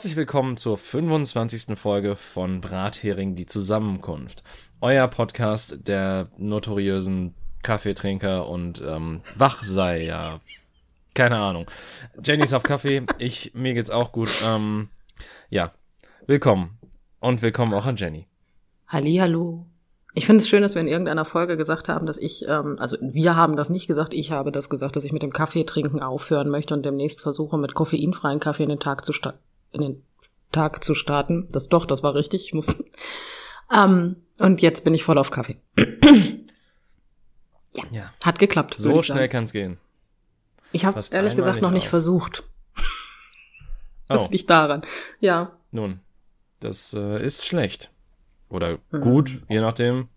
Herzlich willkommen zur 25. Folge von Brathering die Zusammenkunft. Euer Podcast der notoriösen Kaffeetrinker und ähm, Wachseier. Keine Ahnung. Jenny ist auf Kaffee, ich, mir geht's auch gut. Ähm, ja, willkommen. Und willkommen auch an Jenny. Hallo. Ich finde es schön, dass wir in irgendeiner Folge gesagt haben, dass ich, ähm, also wir haben das nicht gesagt, ich habe das gesagt, dass ich mit dem Kaffee trinken aufhören möchte und demnächst versuche, mit koffeinfreien Kaffee in den Tag zu starten in den Tag zu starten. Das doch, das war richtig. Ich muss. Ähm, und jetzt bin ich voll auf Kaffee. ja, ja, hat geklappt. So schnell kann es gehen. Ich habe ehrlich gesagt noch nicht auf. versucht. das oh. liegt daran. Ja. Nun, das äh, ist schlecht. Oder mhm. gut, je nachdem.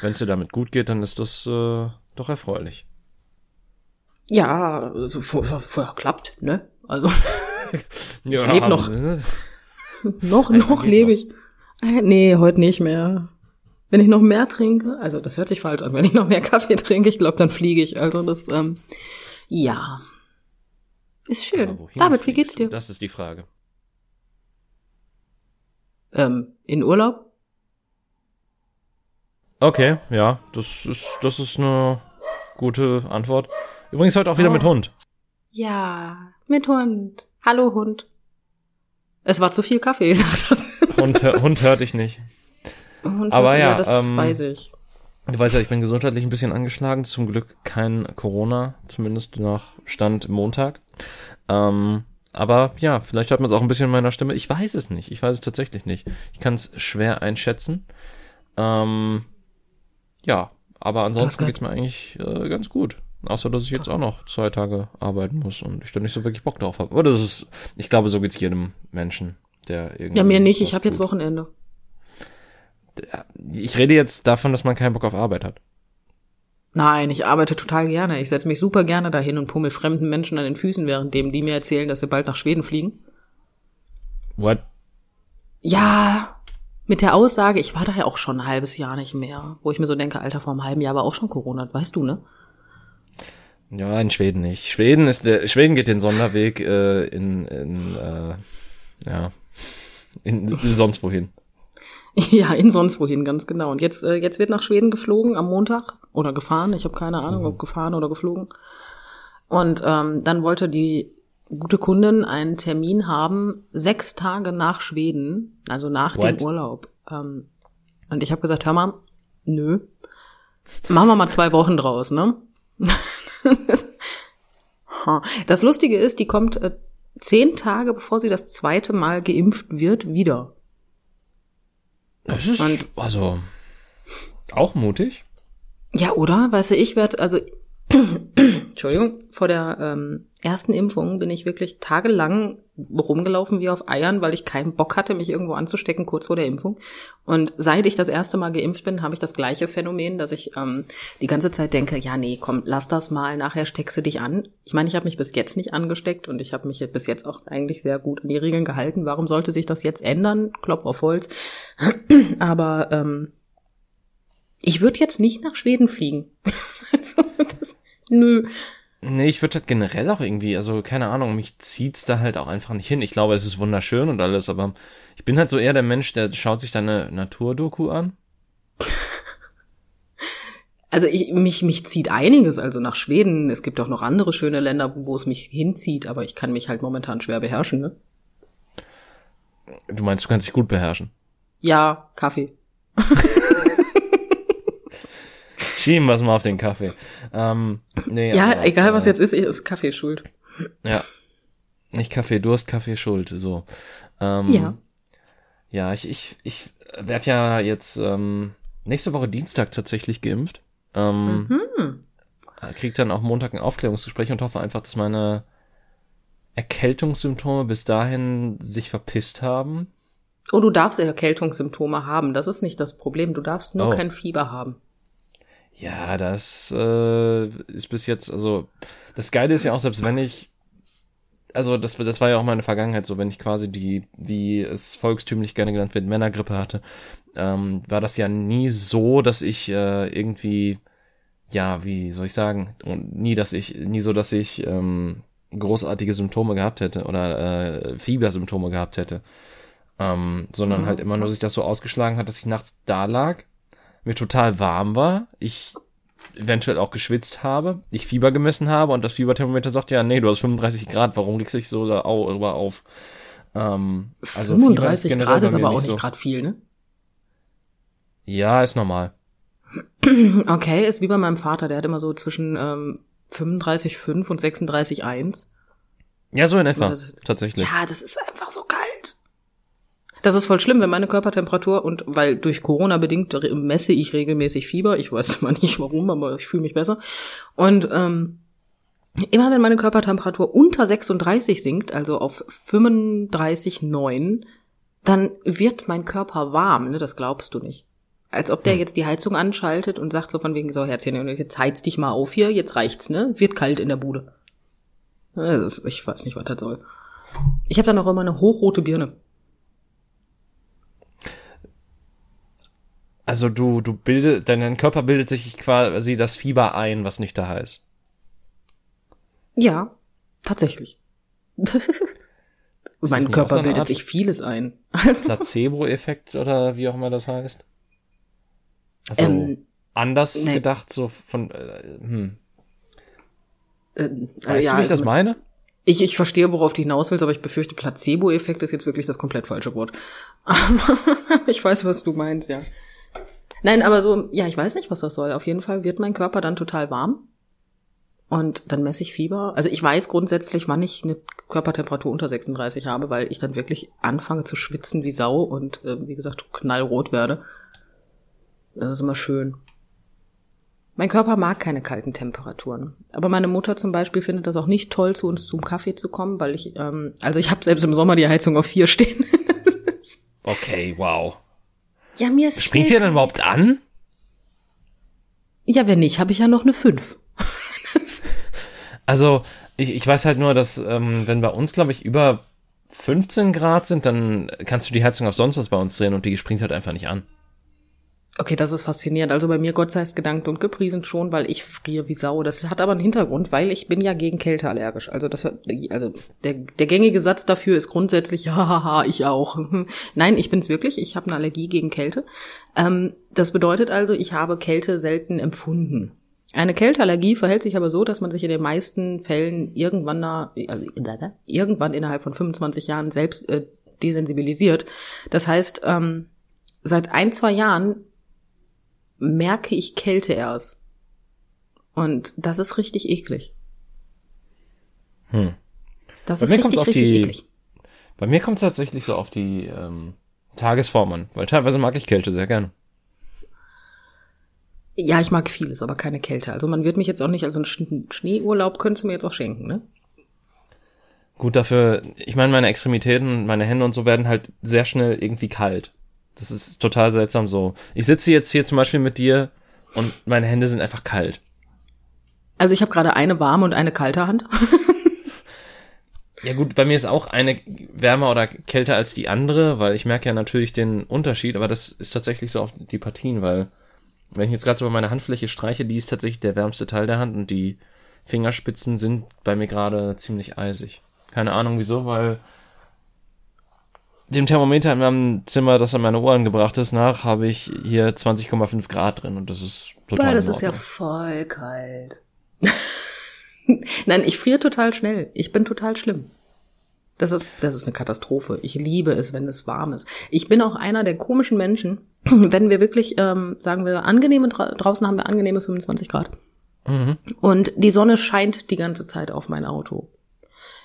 Wenn es dir damit gut geht, dann ist das äh, doch erfreulich. Ja, so vorher vor, klappt, ne? Also ja, ich lebe noch. Ne? noch, noch lebe ich. Äh, nee, heute nicht mehr. Wenn ich noch mehr trinke, also das hört sich falsch an, wenn ich noch mehr Kaffee trinke, ich glaube, dann fliege ich. Also das, ähm, ja. Ist schön. David, wie geht's dir? Das ist die Frage. Ähm, in Urlaub? Okay, ja, das ist, das ist eine gute Antwort. Übrigens heute auch wieder oh. mit Hund. Ja, mit Hund. Hallo Hund. Es war zu viel Kaffee, sagt das. Hund, Hund hört dich nicht. Hund Aber hört, ja, ja, das ähm, weiß ich. Du weißt ja, ich bin gesundheitlich ein bisschen angeschlagen. Zum Glück kein Corona, zumindest nach Stand Montag. Ähm, aber ja, vielleicht hört man es auch ein bisschen in meiner Stimme. Ich weiß es nicht. Ich weiß es tatsächlich nicht. Ich kann es schwer einschätzen. Ähm, ja, aber ansonsten geht's mir eigentlich äh, ganz gut. Außer, dass ich jetzt auch noch zwei Tage arbeiten muss und ich da nicht so wirklich Bock drauf habe. Aber das ist, ich glaube, so geht's jedem Menschen, der irgendwie. Ja, mir nicht. Ich habe jetzt Wochenende. Ich rede jetzt davon, dass man keinen Bock auf Arbeit hat. Nein, ich arbeite total gerne. Ich setze mich super gerne dahin und pummel fremden Menschen an den Füßen, währenddem die mir erzählen, dass sie bald nach Schweden fliegen. What? Ja, mit der Aussage, ich war da ja auch schon ein halbes Jahr nicht mehr, wo ich mir so denke, Alter, vor einem halben Jahr war auch schon Corona, weißt du, ne? Ja, in Schweden nicht. Schweden ist der Schweden geht den Sonderweg äh, in, in äh, ja in, in sonst wohin. Ja, in sonst wohin, ganz genau. Und jetzt, äh, jetzt wird nach Schweden geflogen am Montag oder gefahren. Ich habe keine Ahnung, mhm. ob gefahren oder geflogen. Und ähm, dann wollte die gute Kundin einen Termin haben, sechs Tage nach Schweden, also nach What? dem Urlaub. Ähm, und ich habe gesagt, hör mal, nö, machen wir mal zwei Wochen draus, ne? das Lustige ist, die kommt äh, zehn Tage, bevor sie das zweite Mal geimpft wird, wieder. Das ist Und, also auch mutig. Ja, oder? Weißt du, ich werde, also Entschuldigung, vor der ähm, ersten Impfung bin ich wirklich tagelang rumgelaufen wie auf Eiern, weil ich keinen Bock hatte, mich irgendwo anzustecken kurz vor der Impfung. Und seit ich das erste Mal geimpft bin, habe ich das gleiche Phänomen, dass ich ähm, die ganze Zeit denke, ja nee, komm, lass das mal, nachher steckst du dich an. Ich meine, ich habe mich bis jetzt nicht angesteckt und ich habe mich bis jetzt auch eigentlich sehr gut an die Regeln gehalten. Warum sollte sich das jetzt ändern? Klopf auf Holz. Aber ähm, ich würde jetzt nicht nach Schweden fliegen. also, das, nö. Nee, ich würde halt generell auch irgendwie, also keine Ahnung, mich zieht's da halt auch einfach nicht hin. Ich glaube, es ist wunderschön und alles, aber ich bin halt so eher der Mensch, der schaut sich da eine Naturdoku an. Also ich, mich, mich zieht einiges, also nach Schweden. Es gibt auch noch andere schöne Länder, wo es mich hinzieht, aber ich kann mich halt momentan schwer beherrschen, ne? Du meinst, du kannst dich gut beherrschen? Ja, Kaffee. Schieben wir es mal auf den Kaffee. Ähm, nee, ja, aber, egal was äh, jetzt ist, ist Kaffee schuld. Ja. Nicht Kaffee Durst, Kaffee Schuld, so. Ähm, ja. Ja, ich, ich, ich werde ja jetzt ähm, nächste Woche Dienstag tatsächlich geimpft. Ähm, mhm. Krieg dann auch Montag ein Aufklärungsgespräch und hoffe einfach, dass meine Erkältungssymptome bis dahin sich verpisst haben. Oh, du darfst Erkältungssymptome haben. Das ist nicht das Problem. Du darfst nur oh. kein Fieber haben. Ja, das äh, ist bis jetzt, also das Geile ist ja auch, selbst wenn ich, also das, das war ja auch meine Vergangenheit so, wenn ich quasi die, wie es volkstümlich gerne genannt wird, Männergrippe hatte, ähm, war das ja nie so, dass ich äh, irgendwie, ja, wie soll ich sagen, und nie, dass ich, nie so, dass ich ähm, großartige Symptome gehabt hätte oder äh, Fiebersymptome gehabt hätte. Ähm, sondern Mhm. halt immer nur sich das so ausgeschlagen hat, dass ich nachts da lag, mir total warm war, ich eventuell auch geschwitzt habe, ich Fieber gemessen habe und das Fieberthermometer sagt, ja, nee, du hast 35 Grad, warum legst du dich so da drüber auf? Ähm, also Fieber 35 generell Grad ist aber auch nicht so. gerade viel, ne? Ja, ist normal. Okay, ist wie bei meinem Vater, der hat immer so zwischen ähm, 35,5 und 36,1. Ja, so in etwa, ist- tatsächlich. Ja, das ist einfach so kalt. Das ist voll schlimm, wenn meine Körpertemperatur und weil durch Corona bedingt messe ich regelmäßig Fieber. Ich weiß zwar nicht warum, aber ich fühle mich besser. Und ähm, immer wenn meine Körpertemperatur unter 36 sinkt, also auf 35,9, dann wird mein Körper warm. Ne? Das glaubst du nicht. Als ob der jetzt die Heizung anschaltet und sagt so von wegen so Herzchen, jetzt heiz dich mal auf hier, jetzt reicht's, ne? Wird kalt in der Bude. Das ist, ich weiß nicht, was das soll. Ich habe dann auch immer eine hochrote Birne. Also du, du bildet, dein, Körper bildet sich quasi das Fieber ein, was nicht da ist. Ja, tatsächlich. mein Körper so bildet Art- sich vieles ein. Placebo-Effekt oder wie auch immer das heißt. Also Ähm, anders nee. gedacht, so von, äh, hm. ähm, Weißt äh, du, wie ich also das meine? Ich, ich verstehe, worauf du hinaus willst, aber ich befürchte, Placebo-Effekt ist jetzt wirklich das komplett falsche Wort. ich weiß, was du meinst, ja. Nein, aber so, ja, ich weiß nicht, was das soll. Auf jeden Fall wird mein Körper dann total warm. Und dann messe ich Fieber. Also ich weiß grundsätzlich, wann ich eine Körpertemperatur unter 36 habe, weil ich dann wirklich anfange zu schwitzen wie Sau und, äh, wie gesagt, knallrot werde. Das ist immer schön. Mein Körper mag keine kalten Temperaturen. Aber meine Mutter zum Beispiel findet das auch nicht toll, zu uns zum Kaffee zu kommen, weil ich, ähm, also ich habe selbst im Sommer die Heizung auf vier stehen. Okay, wow. Ja, mir ist Springt ihr denn überhaupt an? Ja, wenn nicht, habe ich ja noch eine fünf. Also, ich, ich weiß halt nur, dass, ähm, wenn bei uns, glaube ich, über 15 Grad sind, dann kannst du die Heizung auf sonst was bei uns drehen und die springt halt einfach nicht an. Okay, das ist faszinierend. Also bei mir, Gott sei es gedankt und gepriesen schon, weil ich friere wie Sau. Das hat aber einen Hintergrund, weil ich bin ja gegen Kälte allergisch. Also das, also der, der gängige Satz dafür ist grundsätzlich, hahaha, ich auch. Nein, ich bin's wirklich. Ich habe eine Allergie gegen Kälte. Ähm, das bedeutet also, ich habe Kälte selten empfunden. Eine Kälteallergie verhält sich aber so, dass man sich in den meisten Fällen irgendwann, na, also, irgendwann innerhalb von 25 Jahren selbst äh, desensibilisiert. Das heißt, ähm, seit ein, zwei Jahren merke ich Kälte erst. Und das ist richtig eklig. Hm. Das Bei ist richtig, richtig die- eklig. Bei mir kommt es tatsächlich so auf die ähm, Tagesform an, weil teilweise mag ich Kälte sehr gerne. Ja, ich mag vieles, aber keine Kälte. Also man wird mich jetzt auch nicht, also einen Sch- Schneeurlaub könntest du mir jetzt auch schenken, ne? Gut, dafür, ich meine, meine Extremitäten, meine Hände und so werden halt sehr schnell irgendwie kalt. Das ist total seltsam so. Ich sitze jetzt hier zum Beispiel mit dir und meine Hände sind einfach kalt. Also ich habe gerade eine warme und eine kalte Hand. Ja gut, bei mir ist auch eine wärmer oder kälter als die andere, weil ich merke ja natürlich den Unterschied, aber das ist tatsächlich so auf die Partien, weil wenn ich jetzt gerade so über meine Handfläche streiche, die ist tatsächlich der wärmste Teil der Hand und die Fingerspitzen sind bei mir gerade ziemlich eisig. Keine Ahnung wieso, weil dem Thermometer in meinem Zimmer, das an meine Ohren gebracht ist, nach, habe ich hier 20,5 Grad drin und das ist total Boah, das ist ja voll kalt. Nein, ich friere total schnell. Ich bin total schlimm. Das ist, das ist eine Katastrophe. Ich liebe es, wenn es warm ist. Ich bin auch einer der komischen Menschen, wenn wir wirklich, ähm, sagen wir, angenehme, dra draußen haben wir angenehme 25 Grad. Mhm. Und die Sonne scheint die ganze Zeit auf mein Auto.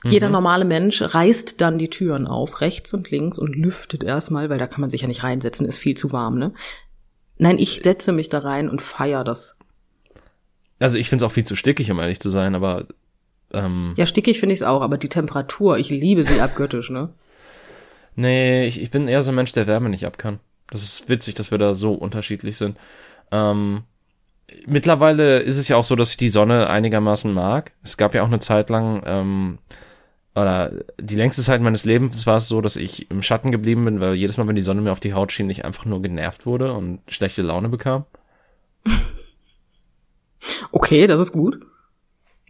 Jeder normale Mensch reißt dann die Türen auf, rechts und links und lüftet erstmal, weil da kann man sich ja nicht reinsetzen, ist viel zu warm, ne? Nein, ich setze mich da rein und feier das. Also ich finde es auch viel zu stickig, um ehrlich zu sein, aber ähm, Ja, stickig finde ich es auch, aber die Temperatur, ich liebe sie abgöttisch, ne? Nee, ich, ich bin eher so ein Mensch, der Wärme nicht ab kann. Das ist witzig, dass wir da so unterschiedlich sind. Ähm, mittlerweile ist es ja auch so, dass ich die Sonne einigermaßen mag. Es gab ja auch eine Zeit lang, ähm, oder die längste Zeit meines Lebens war es so, dass ich im Schatten geblieben bin, weil jedes Mal, wenn die Sonne mir auf die Haut schien, ich einfach nur genervt wurde und schlechte Laune bekam. Okay, das ist gut.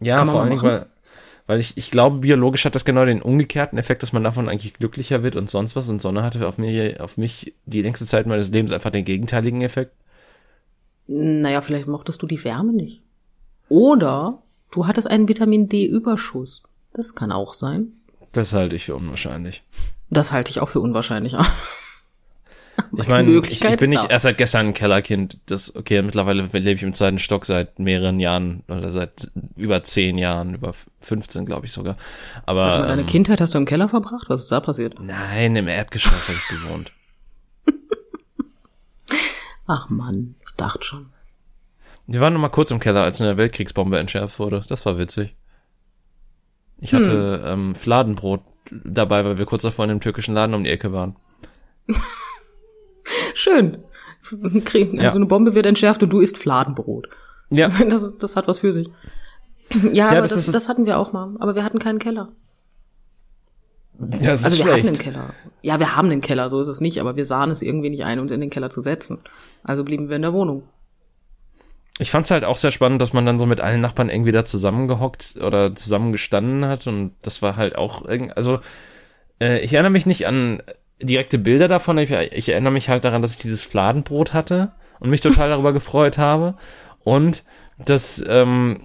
Ja, kann man vor machen. weil, Weil ich, ich glaube, biologisch hat das genau den umgekehrten Effekt, dass man davon eigentlich glücklicher wird und sonst was. Und Sonne hatte auf mich, auf mich die längste Zeit meines Lebens einfach den gegenteiligen Effekt. Naja, vielleicht mochtest du die Wärme nicht. Oder du hattest einen Vitamin D-Überschuss. Das kann auch sein. Das halte ich für unwahrscheinlich. Das halte ich auch für unwahrscheinlich. ich meine, ich, ich bin nicht erst seit gestern ein Kellerkind. Das, okay, mittlerweile lebe ich im zweiten Stock seit mehreren Jahren oder seit über zehn Jahren, über 15, glaube ich sogar. Aber. Warte mal, deine ähm, Kindheit hast du im Keller verbracht? Was ist da passiert? Nein, im Erdgeschoss habe ich gewohnt. Ach Mann, ich dachte schon. Wir waren noch mal kurz im Keller, als eine Weltkriegsbombe entschärft wurde. Das war witzig. Ich hatte hm. ähm, Fladenbrot dabei, weil wir kurz davor in dem türkischen Laden um die Ecke waren. Schön. Kriegen, ja. So eine Bombe wird entschärft und du isst Fladenbrot. Ja. Das, das hat was für sich. Ja, ja aber das, das, das, hatten wir auch mal. Aber wir hatten keinen Keller. Das ist also wir schlecht. hatten einen Keller. Ja, wir haben einen Keller, so ist es nicht, aber wir sahen es irgendwie nicht ein, uns in den Keller zu setzen. Also blieben wir in der Wohnung. Ich fand's halt auch sehr spannend, dass man dann so mit allen Nachbarn irgendwie da zusammengehockt oder zusammengestanden hat und das war halt auch irgendwie, also äh, ich erinnere mich nicht an direkte Bilder davon, ich, ich erinnere mich halt daran, dass ich dieses Fladenbrot hatte und mich total darüber gefreut habe und dass ähm,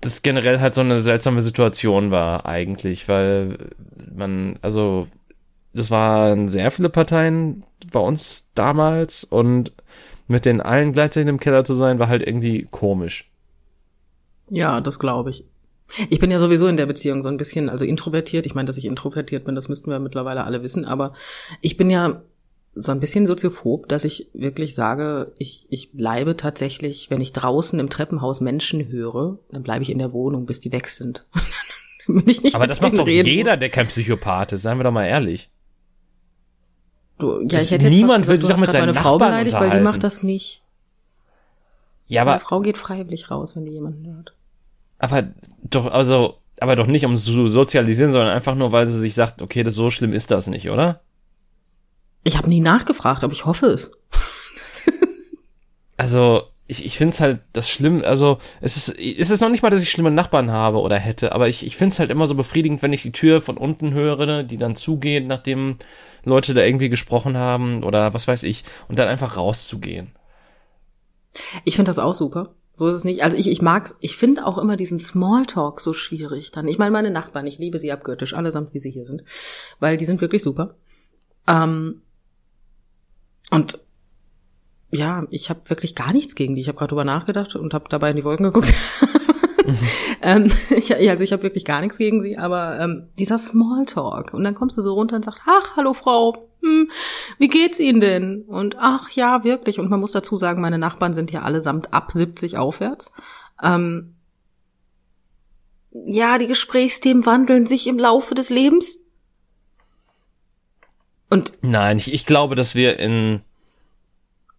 das generell halt so eine seltsame Situation war eigentlich, weil man, also das waren sehr viele Parteien bei uns damals und mit den allen gleichzeitig im Keller zu sein, war halt irgendwie komisch. Ja, das glaube ich. Ich bin ja sowieso in der Beziehung so ein bisschen, also introvertiert. Ich meine, dass ich introvertiert bin, das müssten wir mittlerweile alle wissen, aber ich bin ja so ein bisschen soziophob, dass ich wirklich sage, ich, ich bleibe tatsächlich, wenn ich draußen im Treppenhaus Menschen höre, dann bleibe ich in der Wohnung, bis die weg sind. aber das macht doch jeder, muss. der kein Psychopath ist, seien wir doch mal ehrlich. Du, ja, ich hätte jetzt niemand gesagt, will sich doch mit seiner meine Frau beleidigt, weil die macht das nicht. Ja, aber meine Frau geht freiwillig raus, wenn die jemanden hört. Aber doch, also, aber doch nicht, um zu sozialisieren, sondern einfach nur, weil sie sich sagt, okay, das so schlimm ist das nicht, oder? Ich habe nie nachgefragt, aber ich hoffe es. also, ich, ich finde es halt das schlimm, also es ist, es ist noch nicht mal, dass ich schlimme Nachbarn habe oder hätte, aber ich, ich finde es halt immer so befriedigend, wenn ich die Tür von unten höre, die dann zugeht, nachdem Leute da irgendwie gesprochen haben oder was weiß ich, und dann einfach rauszugehen. Ich finde das auch super. So ist es nicht. Also ich, ich mag's, ich finde auch immer diesen Smalltalk so schwierig dann. Ich meine, meine Nachbarn, ich liebe sie abgöttisch, allesamt wie sie hier sind. Weil die sind wirklich super. Ähm, und ja, ich habe wirklich gar nichts gegen die. Ich habe gerade drüber nachgedacht und habe dabei in die Wolken geguckt. ähm, ich, also ich habe wirklich gar nichts gegen sie, aber ähm, dieser Smalltalk. Und dann kommst du so runter und sagst, ach, hallo Frau, hm, wie geht's Ihnen denn? Und ach ja, wirklich. Und man muss dazu sagen, meine Nachbarn sind hier allesamt ab 70 aufwärts. Ähm, ja, die Gesprächsthemen wandeln sich im Laufe des Lebens. Und Nein, ich, ich glaube, dass wir in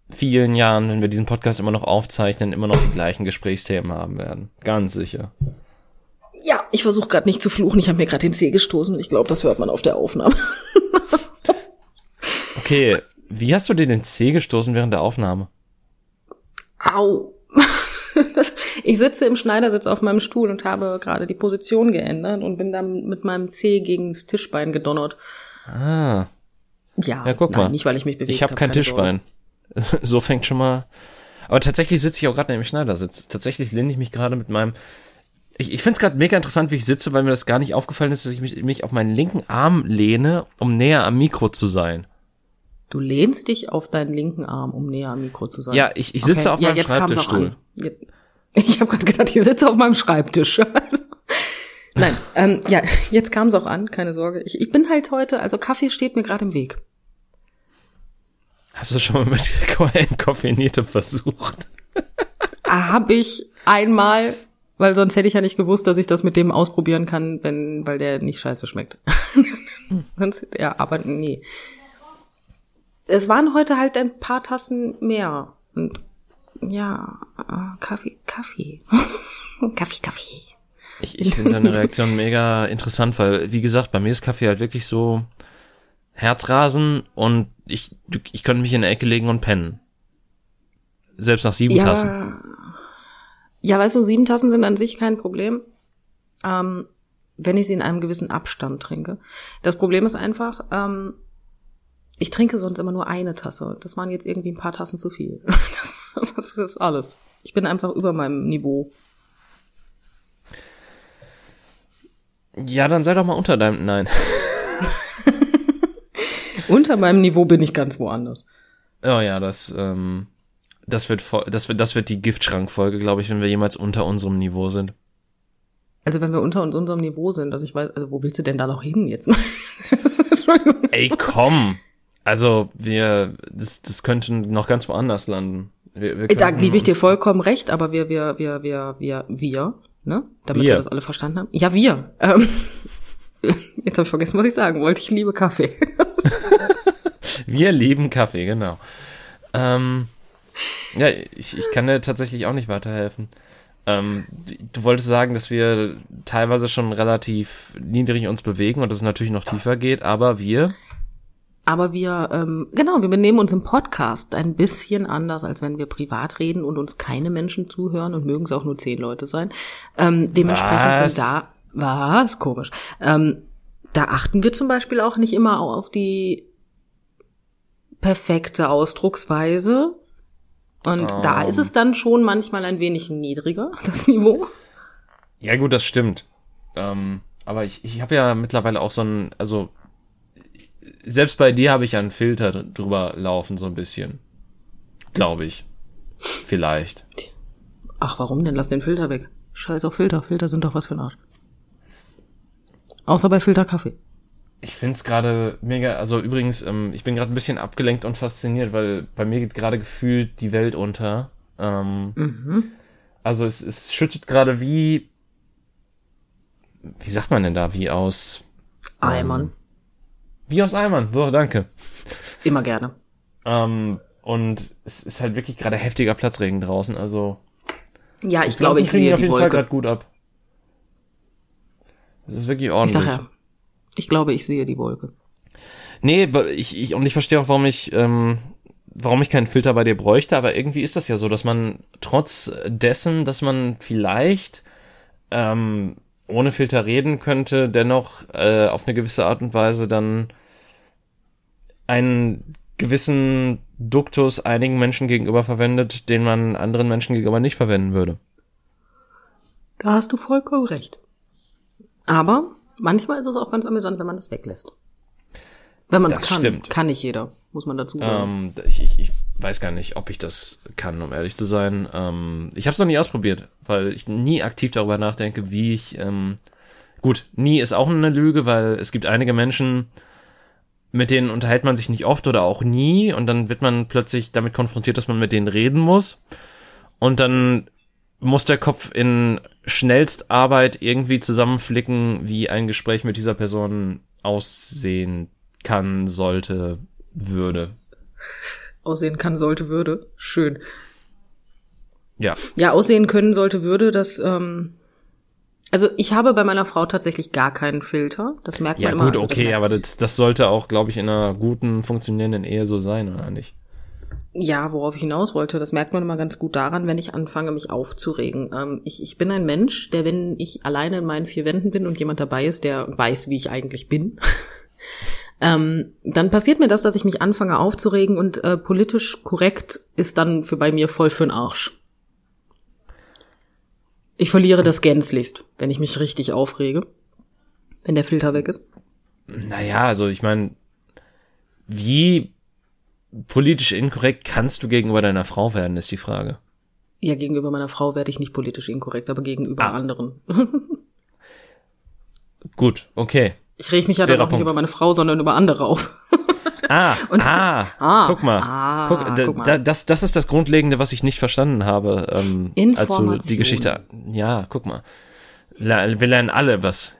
vielen Jahren, wenn wir diesen Podcast immer noch aufzeichnen, immer noch die gleichen Gesprächsthemen haben werden. Ganz sicher. Ja, ich versuche gerade nicht zu fluchen. Ich habe mir gerade den Zeh gestoßen. Ich glaube, das hört man auf der Aufnahme. okay, wie hast du dir den Zeh gestoßen während der Aufnahme? Au. ich sitze im Schneidersitz auf meinem Stuhl und habe gerade die Position geändert und bin dann mit meinem Zeh gegen das Tischbein gedonnert. Ah. Ja, ja guck nein, mal. nicht weil ich mich bewegt Ich habe hab kein Tischbein. So fängt schon mal. Aber tatsächlich sitze ich auch gerade im Schneidersitz. Tatsächlich lehne ich mich gerade mit meinem. Ich, ich finde es gerade mega interessant, wie ich sitze, weil mir das gar nicht aufgefallen ist, dass ich mich, mich auf meinen linken Arm lehne, um näher am Mikro zu sein. Du lehnst dich auf deinen linken Arm, um näher am Mikro zu sein. Ja, ich, ich sitze okay. auf meinem ja, jetzt Schreibtischstuhl. Jetzt, ich habe gerade gedacht, ich sitze auf meinem Schreibtisch. Nein, ähm, ja, jetzt kam es auch an, keine Sorge. Ich, ich bin halt heute, also Kaffee steht mir gerade im Weg. Hast du schon mal mit Entkoffeinierte versucht? Habe ich einmal, weil sonst hätte ich ja nicht gewusst, dass ich das mit dem ausprobieren kann, wenn, weil der nicht scheiße schmeckt. sonst, ja, aber nee. Es waren heute halt ein paar Tassen mehr. Und ja, Kaffee, Kaffee. Kaffee, Kaffee. Ich, ich finde deine Reaktion mega interessant, weil, wie gesagt, bei mir ist Kaffee halt wirklich so Herzrasen und ich, ich könnte mich in der Ecke legen und pennen. Selbst nach sieben ja, Tassen. Ja, weißt du, sieben Tassen sind an sich kein Problem. Ähm, wenn ich sie in einem gewissen Abstand trinke. Das Problem ist einfach, ähm, ich trinke sonst immer nur eine Tasse. Das waren jetzt irgendwie ein paar Tassen zu viel. Das, das ist alles. Ich bin einfach über meinem Niveau. Ja, dann sei doch mal unter deinem. Nein. Unter meinem Niveau bin ich ganz woanders. Oh ja, das, ähm, das wird, das wird, das wird die Giftschrankfolge, glaube ich, wenn wir jemals unter unserem Niveau sind. Also wenn wir unter uns unserem Niveau sind, also ich weiß, also wo willst du denn da noch hin jetzt? Ey, komm! Also, wir, das, das könnte noch ganz woanders landen. Wir, wir Da könnten gebe ich dir vollkommen recht, aber wir, wir, wir, wir, wir, wir, ne? Damit wir, Wir. das alle verstanden haben. Ja, wir. Ähm, jetzt habe ich vergessen, was ich sagen wollte. Ich liebe Kaffee. Wir lieben Kaffee, genau. Ähm, ja, ich, ich kann dir tatsächlich auch nicht weiterhelfen. Ähm, du wolltest sagen, dass wir teilweise schon relativ niedrig uns bewegen und dass es natürlich noch tiefer geht, aber wir, Aber wir, ähm, genau, wir benehmen uns im Podcast ein bisschen anders, als wenn wir privat reden und uns keine Menschen zuhören und mögen es auch nur zehn Leute sein. Ähm, dementsprechend Was? sind da, was, komisch. Ähm, da achten wir zum Beispiel auch nicht immer auf die perfekte Ausdrucksweise. Und da Ähm. ist es dann schon manchmal ein wenig niedriger, das Niveau. ja gut, das stimmt. Ähm, aber ich, ich habe ja mittlerweile auch so ein, also selbst bei dir habe ich einen Filter dr- drüber laufen, so ein bisschen. Glaube ich. Vielleicht. Ach, warum denn? Lass den Filter weg. Scheiß auf Filter. Filter sind doch was für ein Arsch. Außer bei Filterkaffee. Ich find's gerade mega, also übrigens, ähm, ich bin gerade ein bisschen abgelenkt und fasziniert, weil bei mir geht gerade gefühlt die Welt unter. Ähm, Also es, es schüttet gerade wie, wie sagt man denn da, wie aus, Eimern. Wie aus Eimern, so, danke. Immer gerne. Ähm, und es ist halt wirklich gerade heftiger Platzregen draußen, also Ja, ich glaube, ich sehe auf jeden Fall Wolke. gerade gut ab. Es ist wirklich Ich ordentlich. sag ja, ich glaube, ich sehe die Wolke. Nee, ich, ich, und ich verstehe auch, warum ich, ähm, warum ich keinen Filter bei dir bräuchte, aber irgendwie ist das ja so, dass man trotz dessen, dass man vielleicht ähm, ohne Filter reden könnte, dennoch äh, auf eine gewisse Art und Weise dann einen gewissen Duktus einigen Menschen gegenüber verwendet, den man anderen Menschen gegenüber nicht verwenden würde. Da hast du vollkommen recht. Aber manchmal ist es auch ganz amüsant, wenn man das weglässt. Wenn man es kann. stimmt. Kann nicht jeder, muss man dazu sagen. Ähm, ich, ich, ich weiß gar nicht, ob ich das kann, um ehrlich zu sein. Ähm, ich habe es noch nie ausprobiert, weil ich nie aktiv darüber nachdenke, wie ich. Ähm, gut, nie ist auch eine Lüge, weil es gibt einige Menschen, mit denen unterhält man sich nicht oft oder auch nie und dann wird man plötzlich damit konfrontiert, dass man mit denen reden muss und dann muss der Kopf in Schnellstarbeit irgendwie zusammenflicken, wie ein Gespräch mit dieser Person aussehen kann, sollte, würde. Aussehen kann, sollte, würde. Schön. Ja, Ja, aussehen können, sollte, würde, das, ähm, also ich habe bei meiner Frau tatsächlich gar keinen Filter. Das merkt ja man immer. gut, also das okay, merkt- aber das, das sollte auch, glaube ich, in einer guten, funktionierenden Ehe so sein, oder nicht? Ja, worauf ich hinaus wollte, das merkt man immer ganz gut daran, wenn ich anfange, mich aufzuregen. Ähm, ich, ich bin ein Mensch, der, wenn ich alleine in meinen vier Wänden bin und jemand dabei ist, der weiß, wie ich eigentlich bin, ähm, dann passiert mir das, dass ich mich anfange aufzuregen und äh, politisch korrekt ist dann für bei mir voll für'n Arsch. Ich verliere das gänzlichst, wenn ich mich richtig aufrege, wenn der Filter weg ist. Naja, also ich meine, wie politisch inkorrekt kannst du gegenüber deiner Frau werden, ist die Frage. Ja, gegenüber meiner Frau werde ich nicht politisch inkorrekt, aber gegenüber Ah. anderen. Gut, okay. Ich reg mich ja dann auch nicht über meine Frau, sondern über andere auf. Ah, ah, Ah, guck mal. ah, guck, da, guck mal. Da, das, das ist das Grundlegende, was ich nicht verstanden habe, ähm, als du die Geschichte. Ja, guck mal. Wir lernen alle was.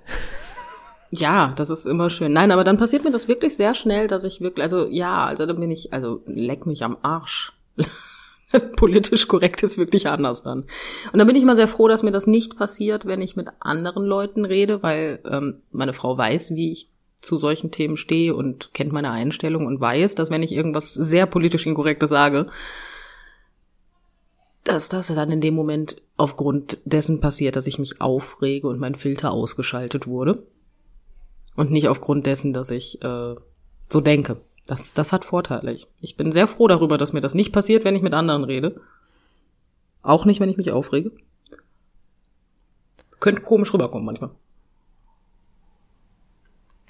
Ja, das ist immer schön. Nein, aber dann passiert mir das wirklich sehr schnell, dass ich wirklich, also ja, also dann bin ich, also leck mich am Arsch. Politisch korrekt ist wirklich anders dann. Und dann bin ich immer sehr froh, dass mir das nicht passiert, wenn ich mit anderen Leuten rede, weil ähm, meine Frau weiß, wie ich zu solchen Themen stehe und kennt meine Einstellung und weiß, dass wenn ich irgendwas sehr politisch Inkorrektes sage, dass das dann in dem Moment aufgrund dessen passiert, dass ich mich aufrege und mein Filter ausgeschaltet wurde. Und nicht aufgrund dessen, dass ich äh, so denke. Das, das hat Vorteile. Ich bin sehr froh darüber, dass mir das nicht passiert, wenn ich mit anderen rede. Auch nicht, wenn ich mich aufrege. Könnte komisch rüberkommen manchmal.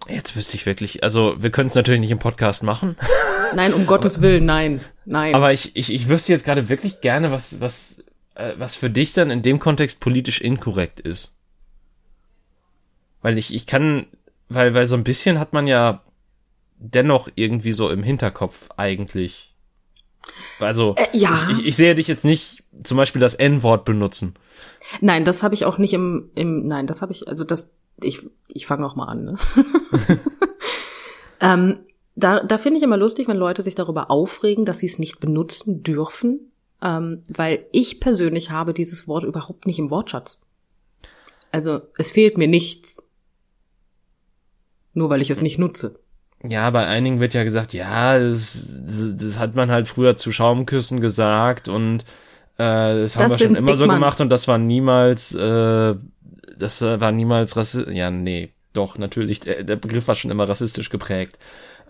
Jetzt wüsste ich wirklich, also wir können es natürlich nicht im Podcast machen. Nein, um Gottes Willen, nein, nein. Aber ich, ich, ich wüsste jetzt gerade wirklich gerne, was, was, äh, was für dich dann in dem Kontext politisch inkorrekt ist. Weil ich, ich kann, weil, weil so ein bisschen hat man ja dennoch irgendwie so im Hinterkopf eigentlich. Also, Äh, ja. ich, ich sehe dich jetzt nicht zum Beispiel das N-Wort benutzen. Nein, das habe ich auch nicht im, im nein, das habe ich, also das, ich, ich fange noch mal an. Ne? ähm, da da finde ich immer lustig, wenn Leute sich darüber aufregen, dass sie es nicht benutzen dürfen, ähm, weil ich persönlich habe dieses Wort überhaupt nicht im Wortschatz. Also es fehlt mir nichts, nur weil ich es nicht nutze. Ja, bei einigen wird ja gesagt, ja, das, das, hat man halt früher zu Schaumküssen gesagt und äh, das haben Das wir schon immer so Dickmanns. gemacht und das war niemals, äh, das äh, war niemals rassistisch. Ja, nee, doch, natürlich, der, der Begriff war schon immer rassistisch geprägt.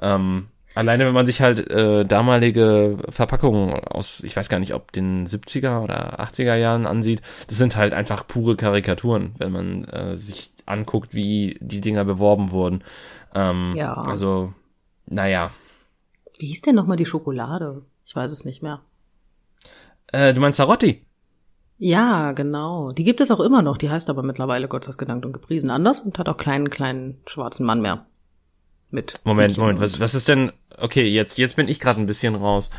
Ähm, alleine wenn man sich halt äh, damalige Verpackungen aus, ich weiß gar nicht, ob den 70er oder 80er Jahren ansieht, das sind halt einfach pure Karikaturen, wenn man äh, sich anguckt, wie die Dinger beworben wurden. Ähm, Ja. Also, naja. Wie hieß denn nochmal die Schokolade? Ich weiß es nicht mehr. Äh, du meinst Sarotti? Ja, genau. Die gibt es auch immer noch. Die heißt aber mittlerweile Gott sei Dank gedankt und gepriesen anders und hat auch keinen kleinen schwarzen Mann mehr. Mit. Moment, Moment, was, was ist denn, okay, jetzt, jetzt bin ich gerade ein bisschen raus.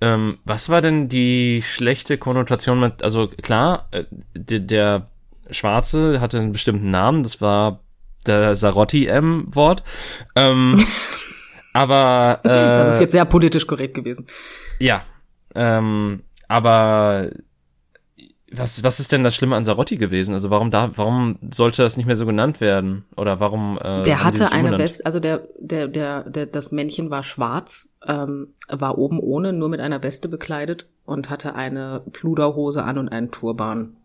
Ähm, was war denn die schlechte Konnotation mit, also klar, äh, der, der Schwarze hatte einen bestimmten Namen, das war der Sarotti-M-Wort. Ähm, aber, äh, Das ist jetzt sehr politisch korrekt gewesen. ja, ähm, aber was, was ist denn das Schlimme an Sarotti gewesen? Also warum da, warum sollte das nicht mehr so genannt werden? Oder warum? Äh, Der hatte eine? Weste, also der, der, der, der, das Männchen war schwarz, ähm, war oben ohne, nur mit einer Weste bekleidet und hatte eine Pluderhose an und einen Turban.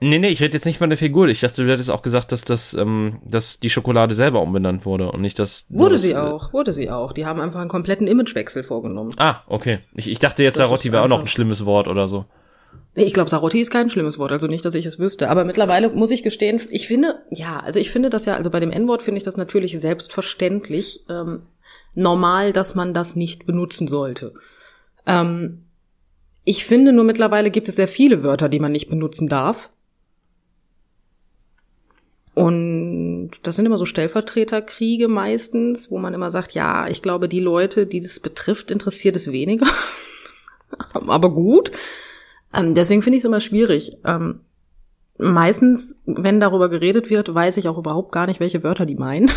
Nee, nee, ich rede jetzt nicht von der Figur. Ich dachte, du hättest auch gesagt, dass das, ähm, dass die Schokolade selber umbenannt wurde und nicht das. nur Wurde das, sie äh, auch, wurde sie auch. Die haben einfach einen kompletten Imagewechsel vorgenommen. Ah, okay. Ich, ich dachte jetzt, Das Sarotti wäre auch noch ein schlimmes Wort oder so. Ich glaube, Sarotti ist kein schlimmes Wort, also nicht, dass ich es wüsste. Aber mittlerweile muss ich gestehen, ich finde, ja, also ich finde das ja, also bei dem N-Wort finde ich das natürlich selbstverständlich ähm, normal, dass man das nicht benutzen sollte. Ähm, ich finde nur mittlerweile gibt es sehr viele Wörter, die man nicht benutzen darf. Und das sind immer so Stellvertreterkriege meistens, wo man immer sagt, ja, ich glaube, die Leute, die das betrifft, interessiert es weniger. Aber gut. Ähm, deswegen finde ich es immer schwierig. Ähm, meistens, wenn darüber geredet wird, weiß ich auch überhaupt gar nicht, welche Wörter die meinen.